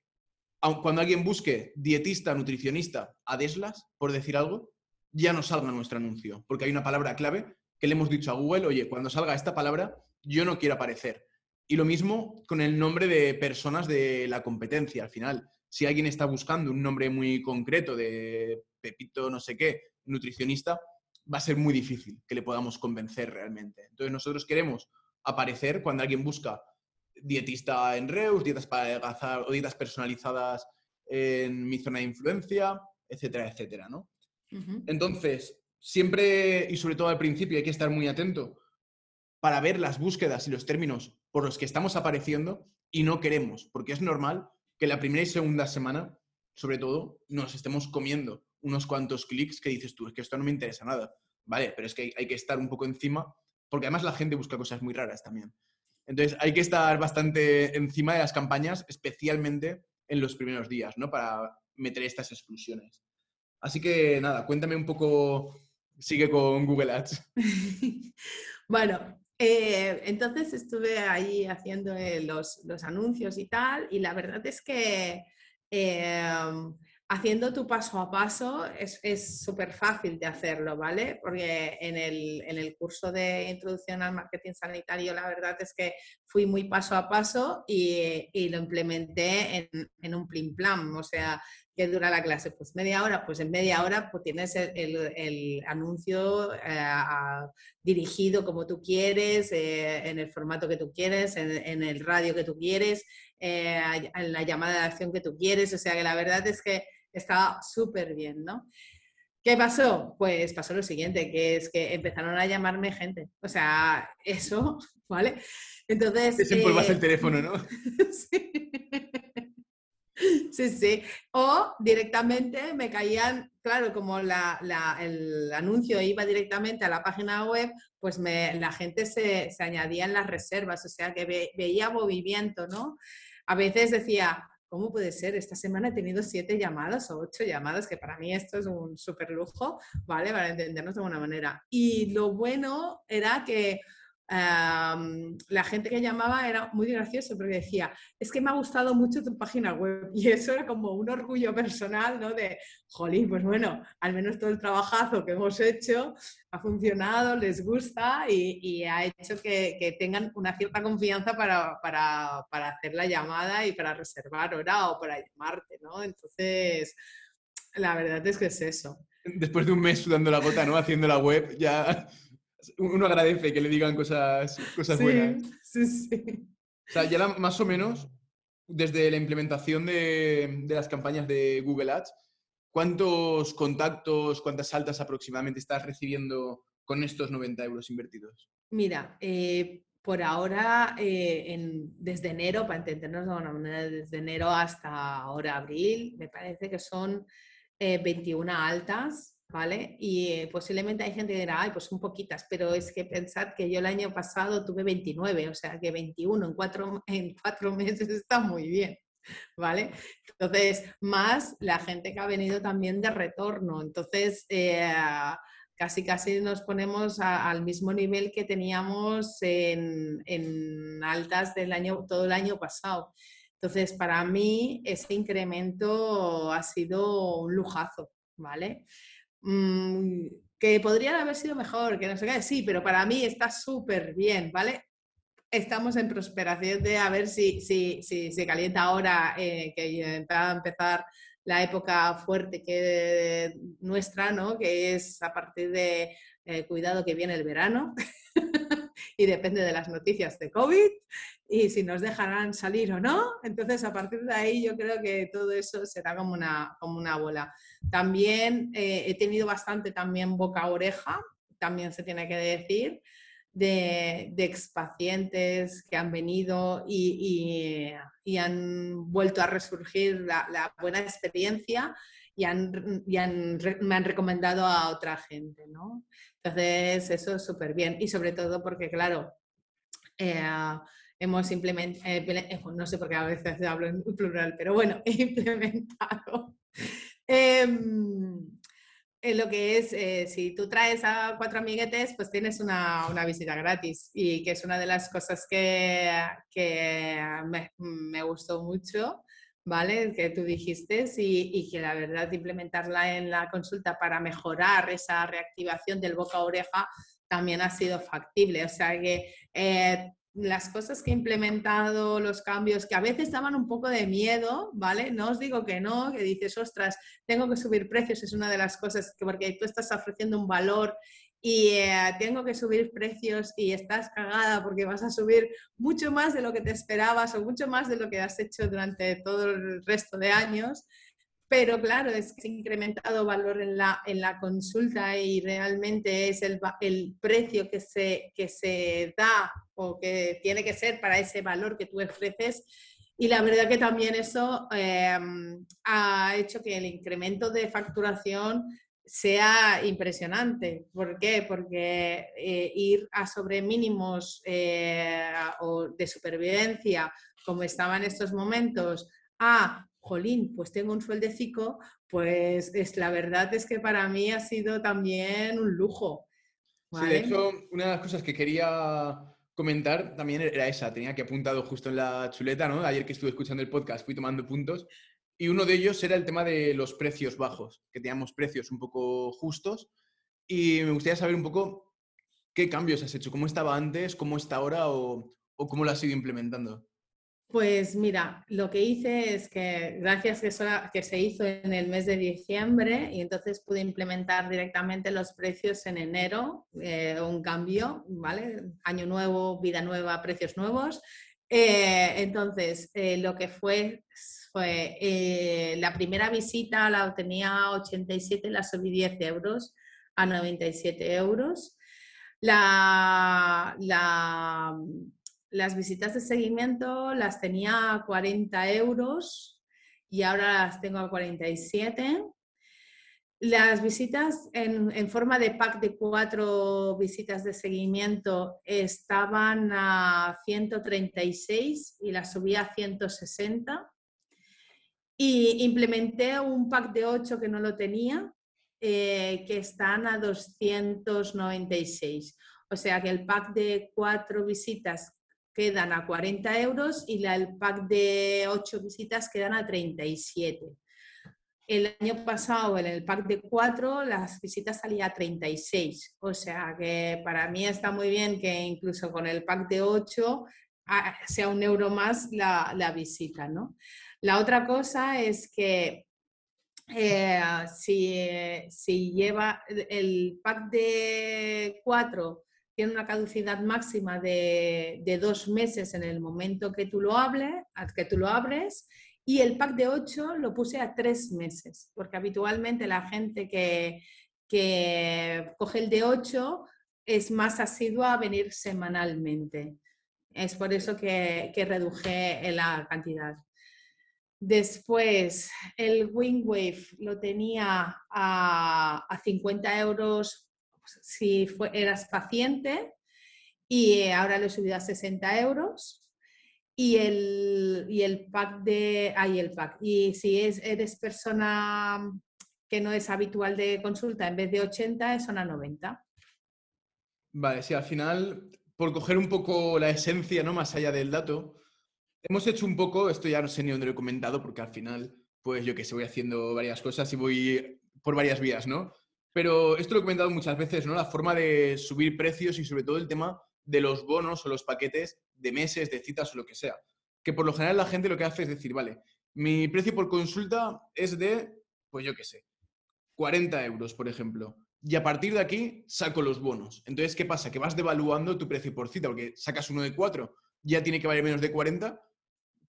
cuando alguien busque dietista, nutricionista, adeslas, por decir algo, ya no salga nuestro anuncio, porque hay una palabra clave que le hemos dicho a Google, oye, cuando salga esta palabra, yo no quiero aparecer. Y lo mismo con el nombre de personas de la competencia. Al final, si alguien está buscando un nombre muy concreto de Pepito no sé qué, nutricionista, va a ser muy difícil que le podamos convencer realmente. Entonces nosotros queremos aparecer cuando alguien busca dietista en Reus, dietas para adelgazar o dietas personalizadas en mi zona de influencia, etcétera, etcétera, ¿no? Entonces, siempre y sobre todo al principio hay que estar muy atento para ver las búsquedas y los términos por los que estamos apareciendo y no queremos, porque es normal que la primera y segunda semana, sobre todo, nos estemos comiendo unos cuantos clics que dices tú, es que esto no me interesa nada, ¿vale? Pero es que hay que estar un poco encima, porque además la gente busca cosas muy raras también. Entonces hay que estar bastante encima de las campañas, especialmente en los primeros días, ¿no? Para meter estas exclusiones. Así que nada, cuéntame un poco, sigue con Google Ads. bueno, eh, entonces estuve ahí haciendo eh, los, anuncios y tal, y la verdad es que em, haciendo tu paso a paso es súper fácil de hacerlo, ¿vale? Porque en el, curso de introducción al marketing sanitario la verdad es que fui muy paso a paso y, lo implementé en, un plim plan, o sea, ¿qué dura la clase? Pues media hora, pues en media hora pues tienes el, anuncio eh, dirigido como tú quieres, eh, en el formato que tú quieres, en, el radio que tú quieres eh, la llamada de acción que tú quieres. O sea que la verdad es que estaba súper bien, ¿no? ¿Qué pasó? Pues pasó lo siguiente, que es que empezaron a llamarme gente. O sea, eso, ¿vale? Entonces... Desempolvas el teléfono, ¿no? sí. Sí, sí. O directamente me caían, claro, como la, el anuncio iba directamente a la página web, pues me, la gente se, se, añadía en las reservas, o sea que veía movimiento, ¿no? A veces decía, ¿cómo puede ser? Esta semana he tenido siete llamadas o ocho llamadas, que para mí esto es un súper lujo, ¿vale? Para entendernos de alguna manera. Y lo bueno era que la gente que llamaba era muy gracioso porque decía, es que me ha gustado mucho tu página web y eso era como un orgullo personal, ¿no? De, jolín, pues bueno, al menos todo el trabajazo que hemos hecho ha funcionado, les gusta y, ha hecho que, tengan una cierta confianza para, para, para, hacer la llamada y para reservar hora o para llamarte, ¿no? Entonces, la verdad es que es eso. Después de un mes sudando la gota, ¿no? Haciendo la web, ya uno agradece que le digan cosas, cosas buenas. Sí, sí. O sea, ya más o menos, desde la implementación de, las campañas de Google Ads, ¿cuántos contactos, cuántas altas aproximadamente estás recibiendo con estos 90 euros invertidos? Mira, eh, por ahora, eh, desde enero, para entendernos de alguna manera, desde enero hasta ahora abril, me parece que son 21 eh, altas ¿vale? Y eh, posiblemente hay gente que dirá, ay, pues son poquitas, pero es que pensad que yo el año pasado tuve 29, o sea que 21 en cuatro, en cuatro meses está muy bien, ¿vale? Entonces, más la gente que ha venido también de retorno, entonces... Eh, casi casi nos ponemos al mismo nivel que teníamos en, en, altas del año, todo el año pasado. Entonces, para mí ese incremento ha sido un lujazo, ¿vale? Mm, que podrían haber sido mejor, que no sé qué, sí, pero para mí está súper bien, ¿vale? Estamos en prosperación de a ver si, si, si se calienta ahora, eh, que va a empezar la época fuerte que nuestra, ¿no? Que es a partir de eh, cuidado que viene el verano y depende de las noticias de COVID y si nos dejarán salir o no. Entonces, a partir de ahí yo creo que todo eso será como una, como una bola. También eh, he tenido bastante también boca-oreja, también se tiene que decir, de, de expacientes que han venido y, y, han vuelto a resurgir la, buena experiencia y, han, y han, me han recomendado a otra gente, ¿no? Entonces, eso es súper bien. Y sobre todo porque, claro, eh, hemos implementado, eh, no sé por qué a veces hablo en plural, pero bueno, he implementado Em, en lo que es, eh, si tú traes a cuatro amiguetes, pues tienes una, una, visita gratis y que es una de las cosas que, que me, me, gustó mucho, ¿vale? Que tú dijiste y, que la verdad implementarla en la consulta para mejorar esa reactivación del boca a oreja también ha sido factible. O sea que eh, las cosas que he implementado, los cambios, que a veces daban un poco de miedo, ¿vale? No os digo que no, que dices, ostras, tengo que subir precios, es una de las cosas que porque tú estás ofreciendo un valor y eh, tengo que subir precios y estás cagada porque vas a subir mucho más de lo que te esperabas o mucho más de lo que has hecho durante todo el resto de años. Pero claro, es que incrementado valor en la, en la consulta y realmente es el, el precio que se, que se da o que tiene que ser para ese valor que tú ofreces. Y la verdad que también eso em, ha hecho que el incremento de facturación sea impresionante. ¿Por qué? Porque eh, ir a sobre mínimos eh, o de supervivencia, como estaba en estos momentos, a jolín, pues tengo un sueldecico, pues es, la verdad es que para mí ha sido también un lujo. Sí, de hecho, una de las cosas que quería comentar también era esa, tenía que apuntado justo en la chuleta, ¿no? Ayer que estuve escuchando el podcast fui tomando puntos y uno de ellos era el tema de los precios bajos, que teníamos precios un poco justos y me gustaría saber un poco qué cambios has hecho, cómo estaba antes, cómo está ahora o, o cómo lo has ido implementando. Pues mira, lo que hice es que gracias que, que se hizo en el mes de diciembre y entonces pude implementar directamente los precios en enero, eh, un cambio, ¿vale? Año nuevo, vida nueva, precios nuevos. Eh, entonces, eh, lo que fue fue eh, la primera visita la tenía 87, la subí 10 euros a 97 euros. La, las visitas de seguimiento las tenía a 40 euros y ahora las tengo a 47. Las visitas en, forma de pack de cuatro visitas de seguimiento estaban a 136 y las subí a 160. Y implementé un pack de ocho que no lo tenía, eh, que están a 296. O sea que el pack de cuatro visitas quedan a 40 euros y el pack de ocho visitas quedan a 37. El año pasado, en el pack de 4, las visitas salían a 36. O sea que para mí está muy bien que incluso con el pack de 8 ah, sea un euro más la, visita. ¿no? La otra cosa es que eh, si, lleva el pack de 4 tiene una caducidad máxima de, dos meses en el momento que tú lo abres y el pack de 8 lo puse a tres meses, porque habitualmente la gente que, que coge el de 8 es más asidua a venir semanalmente. Es por eso que, que reduje la cantidad. Después, el Wingwave lo tenía a, a 50 euros si eras paciente y ahora lo he subido a 60 euros y el, y el pack de, ahí el pack. Y si es, eres persona que no es habitual de consulta, en vez de 80 son a 90. Vale, sí, al final, por coger un poco la esencia, ¿no? Más allá del dato, hemos hecho un poco, esto ya no sé ni dónde lo he comentado, porque al final, pues yo que sé, voy haciendo varias cosas y voy por varias vías, ¿no? Pero esto lo he comentado muchas veces, ¿no? La forma de subir precios y sobre todo el tema de los bonos o los paquetes de meses, de citas o lo que sea. Que por lo general la gente lo que hace es decir, vale, mi precio por consulta es de, pues yo qué sé, 40 euros, por ejemplo. Y a partir de aquí saco los bonos. Entonces, ¿qué pasa? Que vas devaluando tu precio por cita, porque sacas uno de 4, ya tiene que valer menos de 40,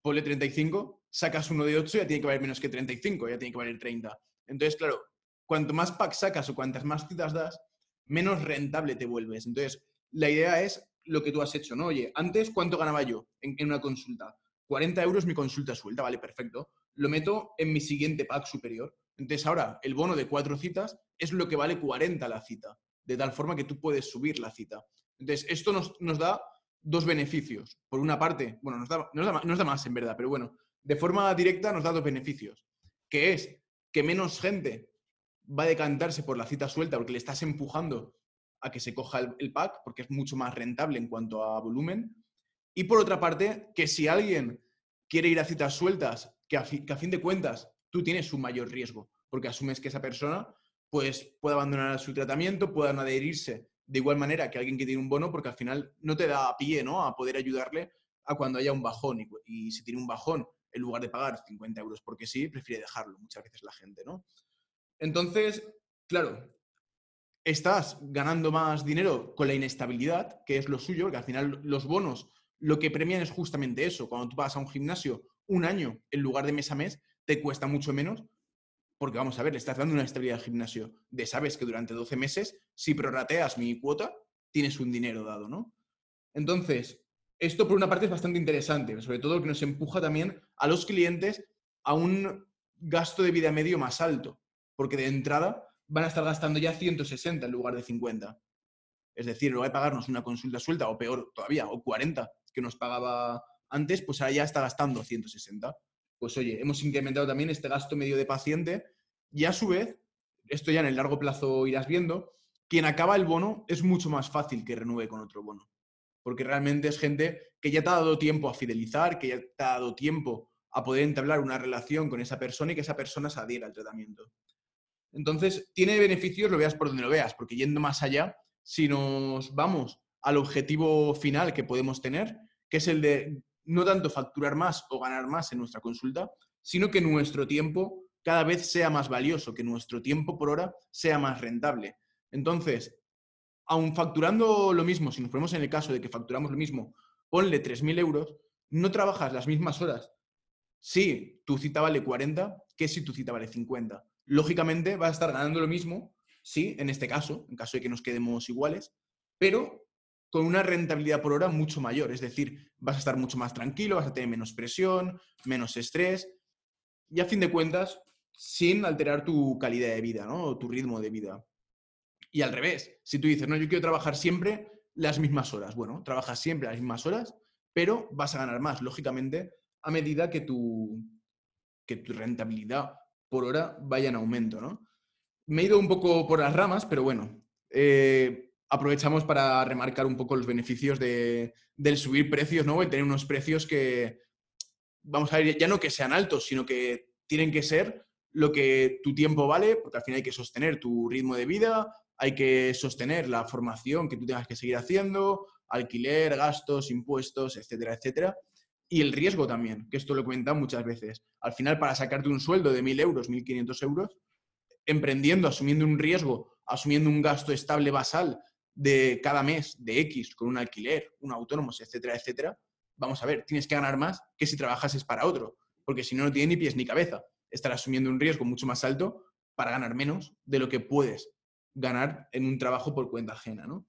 ponle 35, sacas uno de 8, ya tiene que valer menos que 35, ya tiene que valer 30. Entonces, claro, cuanto más packs sacas o cuantas más citas das, menos rentable te vuelves. Entonces, la idea es lo que tú has hecho, ¿no? Oye, antes, ¿cuánto ganaba yo en, una consulta? 40 euros mi consulta suelta, vale, perfecto. Lo meto en mi siguiente pack superior. Entonces ahora el bono de cuatro citas es lo que vale 40 la cita, de tal forma que tú puedes subir la cita. Entonces esto nos, da dos beneficios. Por una parte, bueno, nos da, nos da más en verdad, pero bueno, de forma directa nos da dos beneficios, que es que menos gente va a decantarse por la cita suelta porque le estás empujando a que se coja el, pack porque es mucho más rentable en cuanto a volumen. Y por otra parte, que si alguien quiere ir a citas sueltas, que a, fin de cuentas tú tienes un mayor riesgo, porque asumes que esa persona pues puede abandonar su tratamiento, puedan adherirse de igual manera que alguien que tiene un bono, porque al final no te da pie ¿no? a poder ayudarle a cuando haya un bajón. Y, si tiene un bajón, en lugar de pagar 50 euros porque sí, prefiere dejarlo muchas veces la gente, ¿no? Entonces, claro, estás ganando más dinero con la inestabilidad, que es lo suyo, que al final los bonos lo que premian es justamente eso. Cuando tú vas a un gimnasio un año en lugar de mes a mes, te cuesta mucho menos, porque vamos a ver, le estás dando una estabilidad al gimnasio de sabes que durante 12 meses, si prorrateas mi cuota, tienes un dinero dado, ¿no? Entonces, esto por una parte es bastante interesante, sobre todo que nos empuja también a los clientes a un gasto de vida medio más alto, porque de entrada van a estar gastando ya 160 en lugar de 50. Es decir, va a pagarnos una consulta suelta, o peor todavía, o 40 que nos pagaba antes, pues ahora ya está gastando 160. Pues oye, hemos incrementado también este gasto medio de paciente y a su vez, esto ya en el largo plazo irás viendo, quien acaba el bono es mucho más fácil que renueve con otro bono. Porque realmente es gente que ya te ha dado tiempo a fidelizar, que ya te ha dado tiempo a poder entablar una relación con esa persona y que esa persona se adhiera al tratamiento. Entonces, tiene beneficios, lo veas por donde lo veas, porque yendo más allá, si nos vamos al objetivo final que podemos tener, que es el de no tanto facturar más o ganar más en nuestra consulta, sino que nuestro tiempo cada vez sea más valioso, que nuestro tiempo por hora sea más rentable. Entonces, aun facturando lo mismo, si nos ponemos en el caso de que facturamos lo mismo, ponle 3.000 euros, no trabajas las mismas horas. Si tu cita vale 40, que si tu cita vale 50. Lógicamente vas a estar ganando lo mismo, sí, en este caso, en caso de que nos quedemos iguales, pero con una rentabilidad por hora mucho mayor. Es decir, vas a estar mucho más tranquilo, vas a tener menos presión, menos estrés y a fin de cuentas, sin alterar tu calidad de vida, ¿no? O tu ritmo de vida. Y al revés, si tú dices, no, yo quiero trabajar siempre las mismas horas. Bueno, trabajas siempre las mismas horas, pero vas a ganar más, lógicamente, a medida que tu, que tu rentabilidad por hora vaya en aumento, ¿no? Me he ido un poco por las ramas, pero bueno, eh, aprovechamos para remarcar un poco los beneficios de, del subir precios, ¿no? Y tener unos precios que, vamos a ver, ya no que sean altos, sino que tienen que ser lo que tu tiempo vale, porque al final hay que sostener tu ritmo de vida, hay que sostener la formación que tú tengas que seguir haciendo, alquiler, gastos, impuestos, etcétera, etcétera. Y el riesgo también, que esto lo he comentado muchas veces. Al final, para sacarte un sueldo de 1.000 euros, 1.500 euros, emprendiendo, asumiendo un riesgo, asumiendo un gasto estable basal de cada mes de X con un alquiler, un autónomo, etcétera, etcétera, vamos a ver, tienes que ganar más que si trabajases para otro, porque si no, no tiene ni pies ni cabeza. Estar asumiendo un riesgo mucho más alto para ganar menos de lo que puedes ganar en un trabajo por cuenta ajena, ¿no?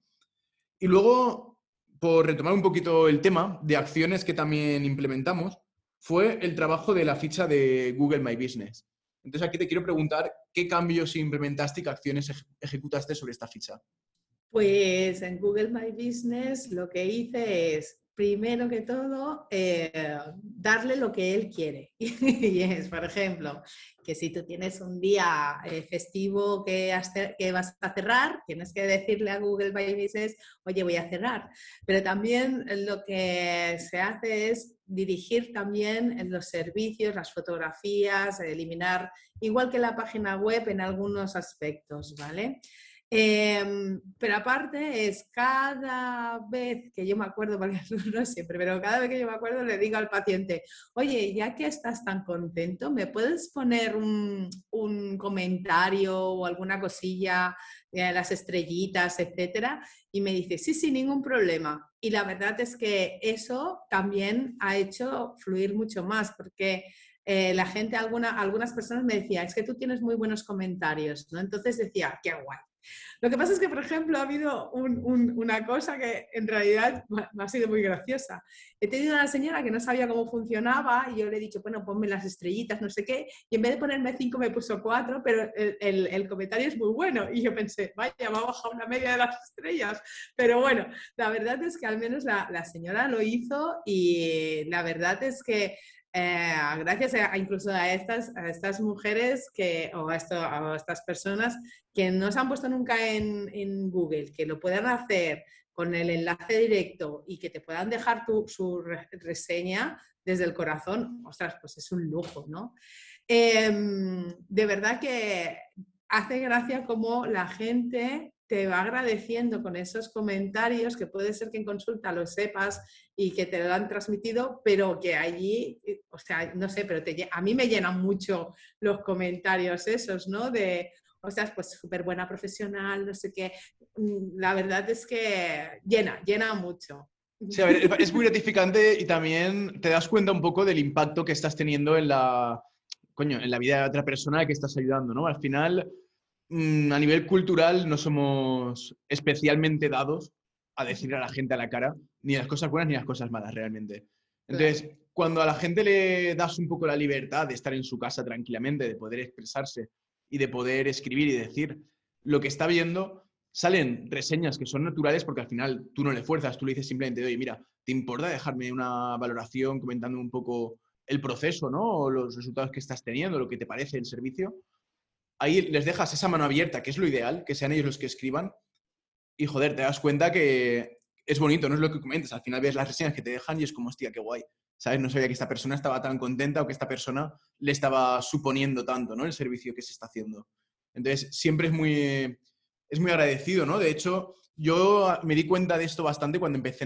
Y luego, por retomar un poquito el tema de acciones que también implementamos, fue el trabajo de la ficha de Google My Business. Entonces aquí te quiero preguntar qué cambios implementaste y qué acciones ejecutaste sobre esta ficha. Pues en Google My Business lo que hice es primero que todo, eh, darle lo que él quiere. y es, por ejemplo, que si tú tienes un día eh, festivo que, que, vas a cerrar, tienes que decirle a Google My Business, oye, voy a cerrar. Pero también lo que se hace es dirigir también en los servicios, las fotografías, eliminar, igual que la página web en algunos aspectos, ¿vale? Em, pero aparte es cada vez que yo me acuerdo, porque no siempre, pero cada vez que yo me acuerdo le digo al paciente, oye, ya que estás tan contento, ¿me puedes poner un, un comentario o alguna cosilla, las estrellitas, etcétera? Y me dice, sí, sí, ningún problema. Y la verdad es que eso también ha hecho fluir mucho más, porque eh, la gente, alguna, algunas personas me decían, es que tú tienes muy buenos comentarios, ¿no? Entonces decía, qué guay. Lo que pasa es que, por ejemplo, ha habido una cosa que en realidad me ha sido muy graciosa. He tenido una señora que no sabía cómo funcionaba y yo le he dicho, bueno, ponme las estrellitas, no sé qué, y en vez de ponerme cinco me puso cuatro, pero el, comentario es muy bueno. Y yo pensé, vaya, me ha bajado una media de las estrellas. Pero bueno, la verdad es que al menos la, la señora lo hizo y la verdad es que eh, gracias a, incluso a estas, a estas mujeres que, o a, estas personas que no se han puesto nunca en, Google, que lo puedan hacer con el enlace directo y que te puedan dejar tu, su reseña desde el corazón, ostras, pues es un lujo, ¿no? Em, de verdad que hace gracia como la gente te va agradeciendo con esos comentarios, que puede ser que en consulta lo sepas y que te lo han transmitido, pero que allí, eh, o sea, no sé, pero a mí me llenan mucho los comentarios esos, ¿no? De, o sea, pues súper buena profesional, no sé qué. Mm, la verdad es que llena, llena mucho. Sí, a ver, es muy gratificante y también te das cuenta un poco del impacto que estás teniendo en la, coño, en la vida de otra persona que estás ayudando, ¿no? Al final a nivel cultural no somos especialmente dados a decir a la gente a la cara ni las cosas buenas ni las cosas malas realmente. Entonces, cuando a la gente le das un poco la libertad de estar en su casa tranquilamente, de poder expresarse y de poder escribir y decir lo que está viendo, salen reseñas que son naturales porque al final tú no le fuerzas, tú le dices simplemente, oye, mira, ¿te importa dejarme una valoración comentando un poco el proceso, ¿no? O los resultados que estás teniendo, lo que te parece el servicio ahí les dejas esa mano abierta, que es lo ideal, que sean ellos los que escriban. Y joder, te das cuenta que es bonito, no es lo que comentas. Al final ves las reseñas que te dejan y es como, hostia, qué guay. ¿Sabes? No sabía que esta persona estaba tan contenta o que esta persona le estaba suponiendo tanto, ¿no? El servicio que se está haciendo. Entonces, siempre es muy, es muy agradecido, ¿no? De hecho, yo me di cuenta de esto bastante cuando empecé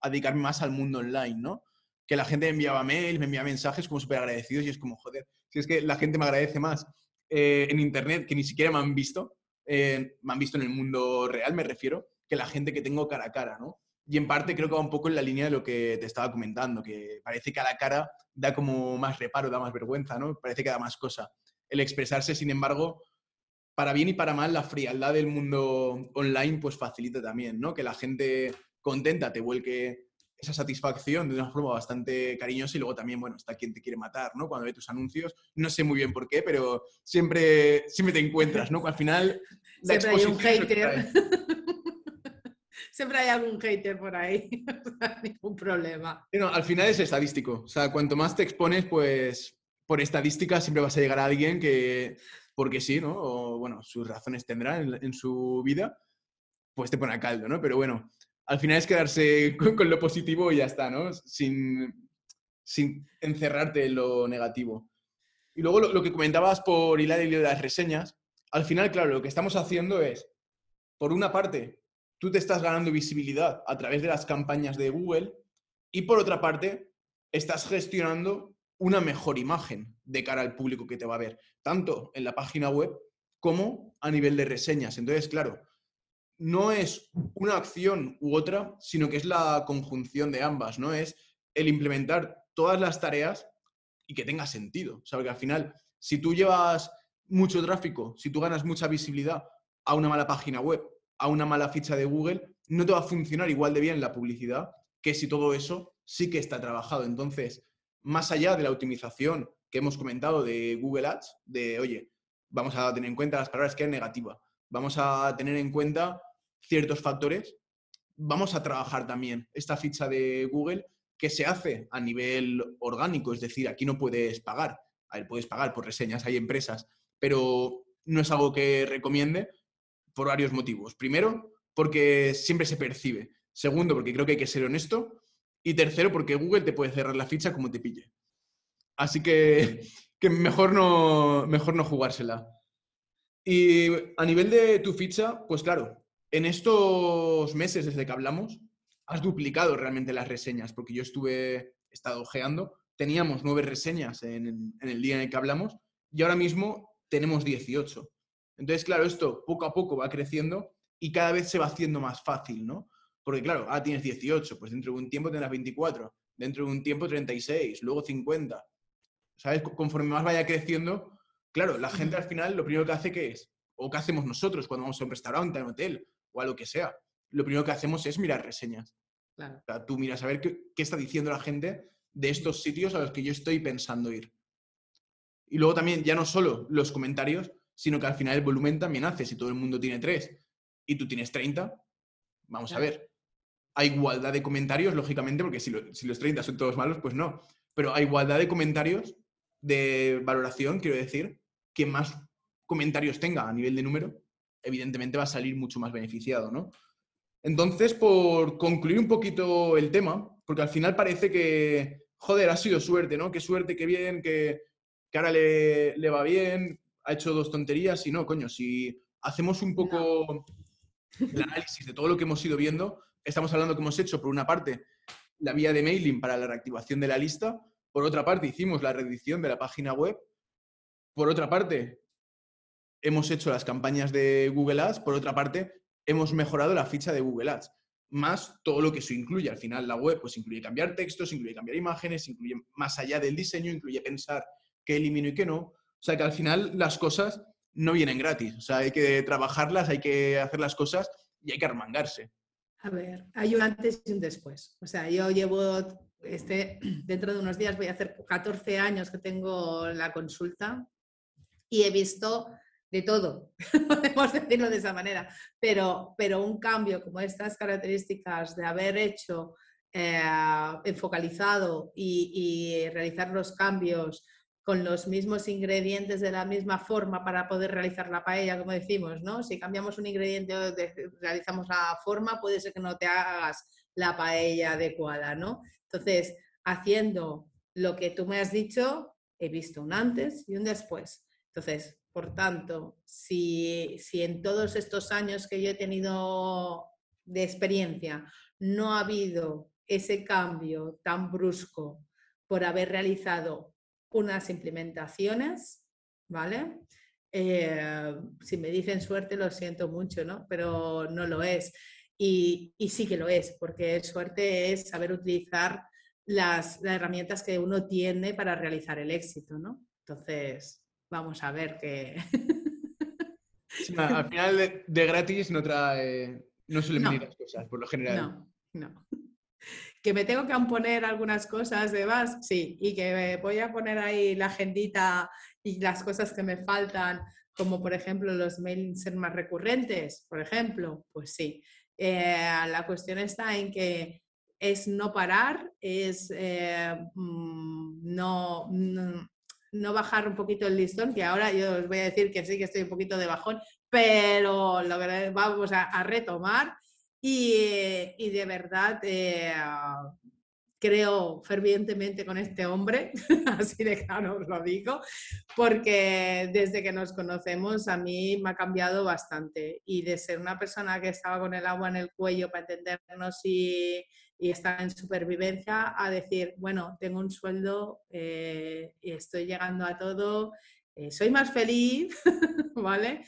a dedicarme más al mundo online, ¿no? Que la gente me enviaba mails, me enviaba mensajes como súper agradecidos y es como, joder, si es que la gente me agradece más eh, en Internet que ni siquiera me han visto, eh, me han visto en el mundo real, me refiero, que la gente que tengo cara a cara, ¿no? Y en parte creo que va un poco en la línea de lo que te estaba comentando, que parece que a la cara da como más reparo, da más vergüenza, ¿no? Parece que da más cosa. El expresarse, sin embargo, para bien y para mal, la frialdad del mundo online pues facilita también, ¿no? Que la gente contenta te vuelque esa satisfacción de una forma bastante cariñosa y luego también, bueno, está quien te quiere matar, ¿no? Cuando ve tus anuncios, no sé muy bien por qué, pero siempre, siempre te encuentras, ¿no? Al final... siempre hay un hater. siempre hay algún hater por ahí, ningún problema. al final es estadístico, o sea, cuanto más te expones, pues por estadística siempre vas a llegar a alguien que, porque sí, ¿no? O bueno, sus razones tendrá en, en su vida, pues te pone a caldo, ¿no? Pero bueno, al final es quedarse con, lo positivo y ya está, ¿no? Sin, sin encerrarte en lo negativo. Y luego lo, que comentabas por hilar el de las reseñas, al final, claro, lo que estamos haciendo es, por una parte, tú te estás ganando visibilidad a través de las campañas de Google y por otra parte, estás gestionando una mejor imagen de cara al público que te va a ver, tanto en la página web como a nivel de reseñas. Entonces, claro, no es una acción u otra, sino que es la conjunción de ambas, ¿no? Es el implementar todas las tareas y que tenga sentido. O sea, al final, si tú llevas mucho tráfico, si tú ganas mucha visibilidad a una mala página web, a una mala ficha de Google, no te va a funcionar igual de bien la publicidad que si todo eso sí que está trabajado. Entonces, más allá de la optimización que hemos comentado de Google Ads, de, oye, vamos a tener en cuenta las palabras que es negativa, vamos a tener en cuenta ciertos factores, vamos a trabajar también esta ficha de Google que se hace a nivel orgánico, es decir, aquí no puedes pagar, puedes pagar por reseñas, hay empresas, pero no es algo que recomiende por varios motivos. Primero, porque siempre se percibe. Segundo, porque creo que hay que ser honesto. Y tercero, porque Google te puede cerrar la ficha como te pille. Así que, que mejor, no, mejor no jugársela. Y a nivel de tu ficha, pues claro, en estos meses desde que hablamos, has duplicado realmente las reseñas, porque yo estuve, he estado ojeando, teníamos nueve reseñas en, el día en el que hablamos y ahora mismo tenemos 18. Entonces, claro, esto poco a poco va creciendo y cada vez se va haciendo más fácil, ¿no? Porque, claro, ah, tienes 18, pues dentro de un tiempo tendrás 24, dentro de un tiempo 36, luego 50. ¿Sabes? Conforme más vaya creciendo, claro, la gente al final lo primero que hace que es, o que hacemos nosotros cuando vamos a un restaurante, a un hotel, o a lo que sea, lo primero que hacemos es mirar reseñas. O sea, tú miras a ver qué, está diciendo la gente de estos sitios a los que yo estoy pensando ir. Y luego también, ya no solo los comentarios, sino que al final el volumen también hace. Si todo el mundo tiene tres y tú tienes 30, vamos a ver. Hay igualdad de comentarios, lógicamente, porque si, si los 30 son todos malos, pues no. Pero hay igualdad de comentarios de valoración, quiero decir, que más comentarios tenga a nivel de número, evidentemente va a salir mucho más beneficiado, ¿no? Entonces, por concluir un poquito el tema, porque al final parece que, joder, ha sido suerte, ¿no? Qué suerte, qué bien, que, que ahora le, le, va bien, ha hecho dos tonterías y no, coño, si hacemos un poco el análisis de todo lo que hemos ido viendo, estamos hablando que hemos hecho, por una parte, la vía de mailing para la reactivación de la lista, por otra parte, hicimos la reedición de la página web, por otra parte, hemos hecho las campañas de Google Ads, por otra parte, hemos mejorado la ficha de Google Ads, más todo lo que eso incluye. Al final, la web pues incluye cambiar textos, incluye cambiar imágenes, incluye más allá del diseño, incluye pensar qué elimino y qué no. O sea que al final las cosas no vienen gratis. O sea, hay que trabajarlas, hay que hacer las cosas y hay que armangarse. A ver, hay un antes y un después. O sea, yo llevo, este, dentro de unos días voy a hacer 14 años que tengo la consulta y he visto de todo, podemos decirlo de esa manera, pero, pero un cambio como estas características de haber hecho, eh, enfocalizado y, y, realizar los cambios con los mismos ingredientes de la misma forma para poder realizar la paella, como decimos, ¿no? Si cambiamos un ingrediente o realizamos la forma, puede ser que no te hagas la paella adecuada, ¿no? Entonces, haciendo lo que tú me has dicho, he visto un antes y un después. Entonces, por tanto, si, en todos estos años que yo he tenido de experiencia no ha habido ese cambio tan brusco por haber realizado unas implementaciones, ¿vale? Eh, si me dicen suerte, lo siento mucho, ¿no? Pero no lo es. y, sí que lo es, porque suerte es saber utilizar las, herramientas que uno tiene para realizar el éxito, ¿no? Entonces, vamos a ver qué... al final de, gratis no trae, no suelen venir las cosas, por lo general. No, no. Que me tengo que poner algunas cosas de más, sí, y que voy a poner ahí la agendita y las cosas que me faltan, como por ejemplo los mails ser más recurrentes, por ejemplo, pues sí. Eh, la cuestión está en que es no parar, es eh, mm, no, no, bajar un poquito el listón, que ahora yo os voy a decir que sí que estoy un poquito de bajón, pero lo vamos a, retomar. Y, y, de verdad eh, creo fervientemente con este hombre, así de claro os lo digo, porque desde que nos conocemos a mí me ha cambiado bastante. Y de ser una persona que estaba con el agua en el cuello para entendernos y, y estar en supervivencia a decir, bueno, tengo un sueldo eh, estoy llegando a todo, eh, soy más feliz, ¿vale?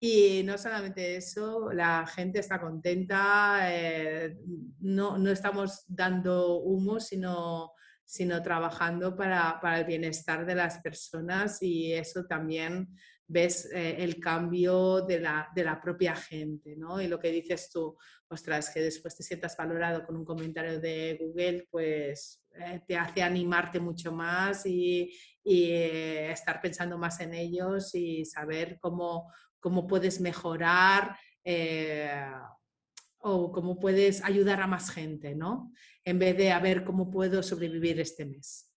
Y no solamente eso, la gente está contenta, eh, no, no, estamos dando humo, sino, sino trabajando para, para, el bienestar de las personas y eso también ves eh, el cambio de la, de la, propia gente, ¿no? Y lo que dices tú, ostras, que después te sientas valorado con un comentario de Google, pues eh, te hace animarte mucho más y, y estar pensando más en ellos y saber cómo cómo puedes mejorar eh, o cómo puedes ayudar a más gente, ¿no? En vez de a ver cómo puedo sobrevivir este mes.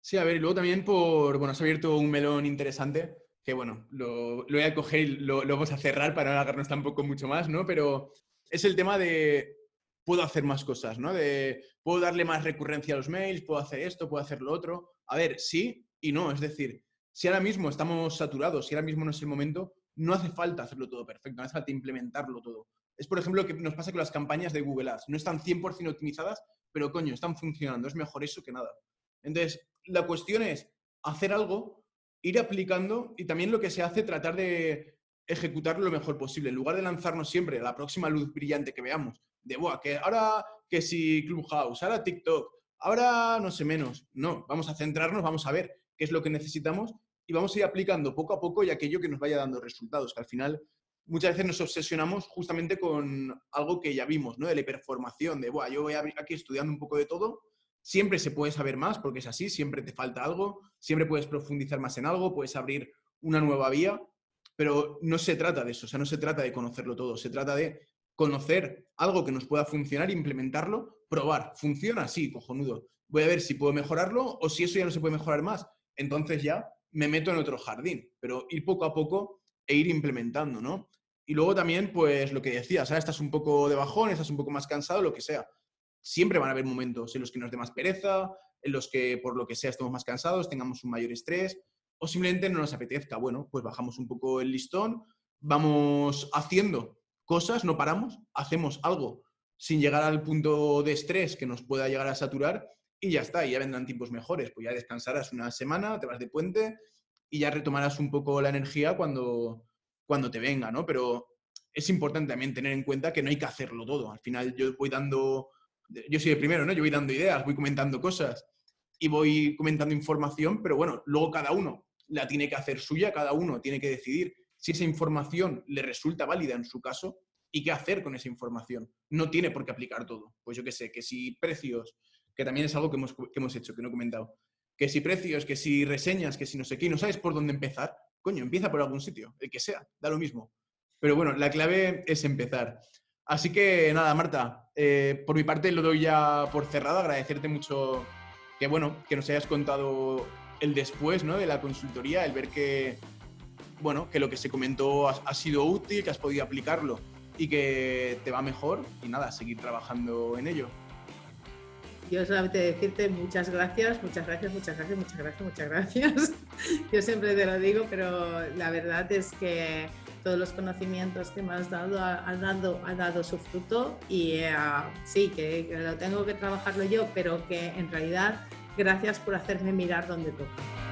Sí, a ver, y luego también por, bueno, has abierto un melón interesante, que bueno, lo, voy a coger y lo, vamos a cerrar para no alargarnos tampoco mucho más, ¿no? Pero es el tema de puedo hacer más cosas, ¿no? De puedo darle más recurrencia a los mails, puedo hacer esto, puedo hacer lo otro. A ver, sí y no, es decir, si ahora mismo estamos saturados, si ahora mismo no es el momento, no hace falta hacerlo todo perfecto, no hace falta implementarlo todo. Es, por ejemplo, lo que nos pasa con las campañas de Google Ads. No están 100% optimizadas, pero coño, están funcionando. Es mejor eso que nada. Entonces, la cuestión es hacer algo, ir aplicando y también lo que se hace, tratar de ejecutarlo lo mejor posible. En lugar de lanzarnos siempre a la próxima luz brillante que veamos, de, Buah, que ahora que si Clubhouse, ahora TikTok, ahora no sé menos. No, vamos a centrarnos, vamos a ver qué es lo que necesitamos y vamos a ir aplicando poco a poco y aquello que nos vaya dando resultados, que al final muchas veces nos obsesionamos justamente con algo que ya vimos, ¿no? De la hiperformación, de, Buah, yo voy aquí estudiando un poco de todo, siempre se puede saber más porque es así, siempre te falta algo, siempre puedes profundizar más en algo, puedes abrir una nueva vía, pero no se trata de eso, o sea, no se trata de conocerlo todo, se trata de conocer algo que nos pueda funcionar, implementarlo, probar, funciona, sí, cojonudo, voy a ver si puedo mejorarlo o si eso ya no se puede mejorar más, entonces ya me meto en otro jardín, pero ir poco a poco e ir implementando, ¿no? Y luego también, pues lo que decías, ahora estás un poco de bajón, estás un poco más cansado, lo que sea. Siempre van a haber momentos en los que nos dé más pereza, en los que por lo que sea estemos más cansados, tengamos un mayor estrés o simplemente no nos apetezca. Bueno, pues bajamos un poco el listón, vamos haciendo cosas, no paramos, hacemos algo sin llegar al punto de estrés que nos pueda llegar a saturar y ya está, y ya vendrán tiempos mejores. Pues ya descansarás una semana, te vas de puente y ya retomarás un poco la energía cuando, cuando te venga, ¿no? Pero es importante también tener en cuenta que no hay que hacerlo todo. Al final yo voy dando, yo soy el primero, ¿no? Yo voy dando ideas, voy comentando cosas y voy comentando información, pero bueno, luego cada uno la tiene que hacer suya, cada uno tiene que decidir si esa información le resulta válida en su caso y qué hacer con esa información. No tiene por qué aplicar todo. Pues yo qué sé, que si precios, que también es algo que hemos, hecho, que no he comentado. Que si precios, que si reseñas, que si no sé qué, no sabes por dónde empezar, coño, empieza por algún sitio, el que sea, da lo mismo. Pero bueno, la clave es empezar. Así que nada, Marta, eh, por mi parte lo doy ya por cerrado, agradecerte mucho que bueno, que nos hayas contado el después ¿no? de la consultoría, el ver que, bueno, que lo que se comentó ha, ha, sido útil, que has podido aplicarlo y que te va mejor y nada, seguir trabajando en ello. Yo solamente decirte muchas gracias, muchas gracias, muchas gracias, muchas gracias, muchas gracias. Yo siempre te lo digo, pero la verdad es que todos los conocimientos que me has dado han dado, ha dado su fruto y eh, sí, que, que lo tengo que trabajarlo yo, pero que en realidad gracias por hacerme mirar donde toca.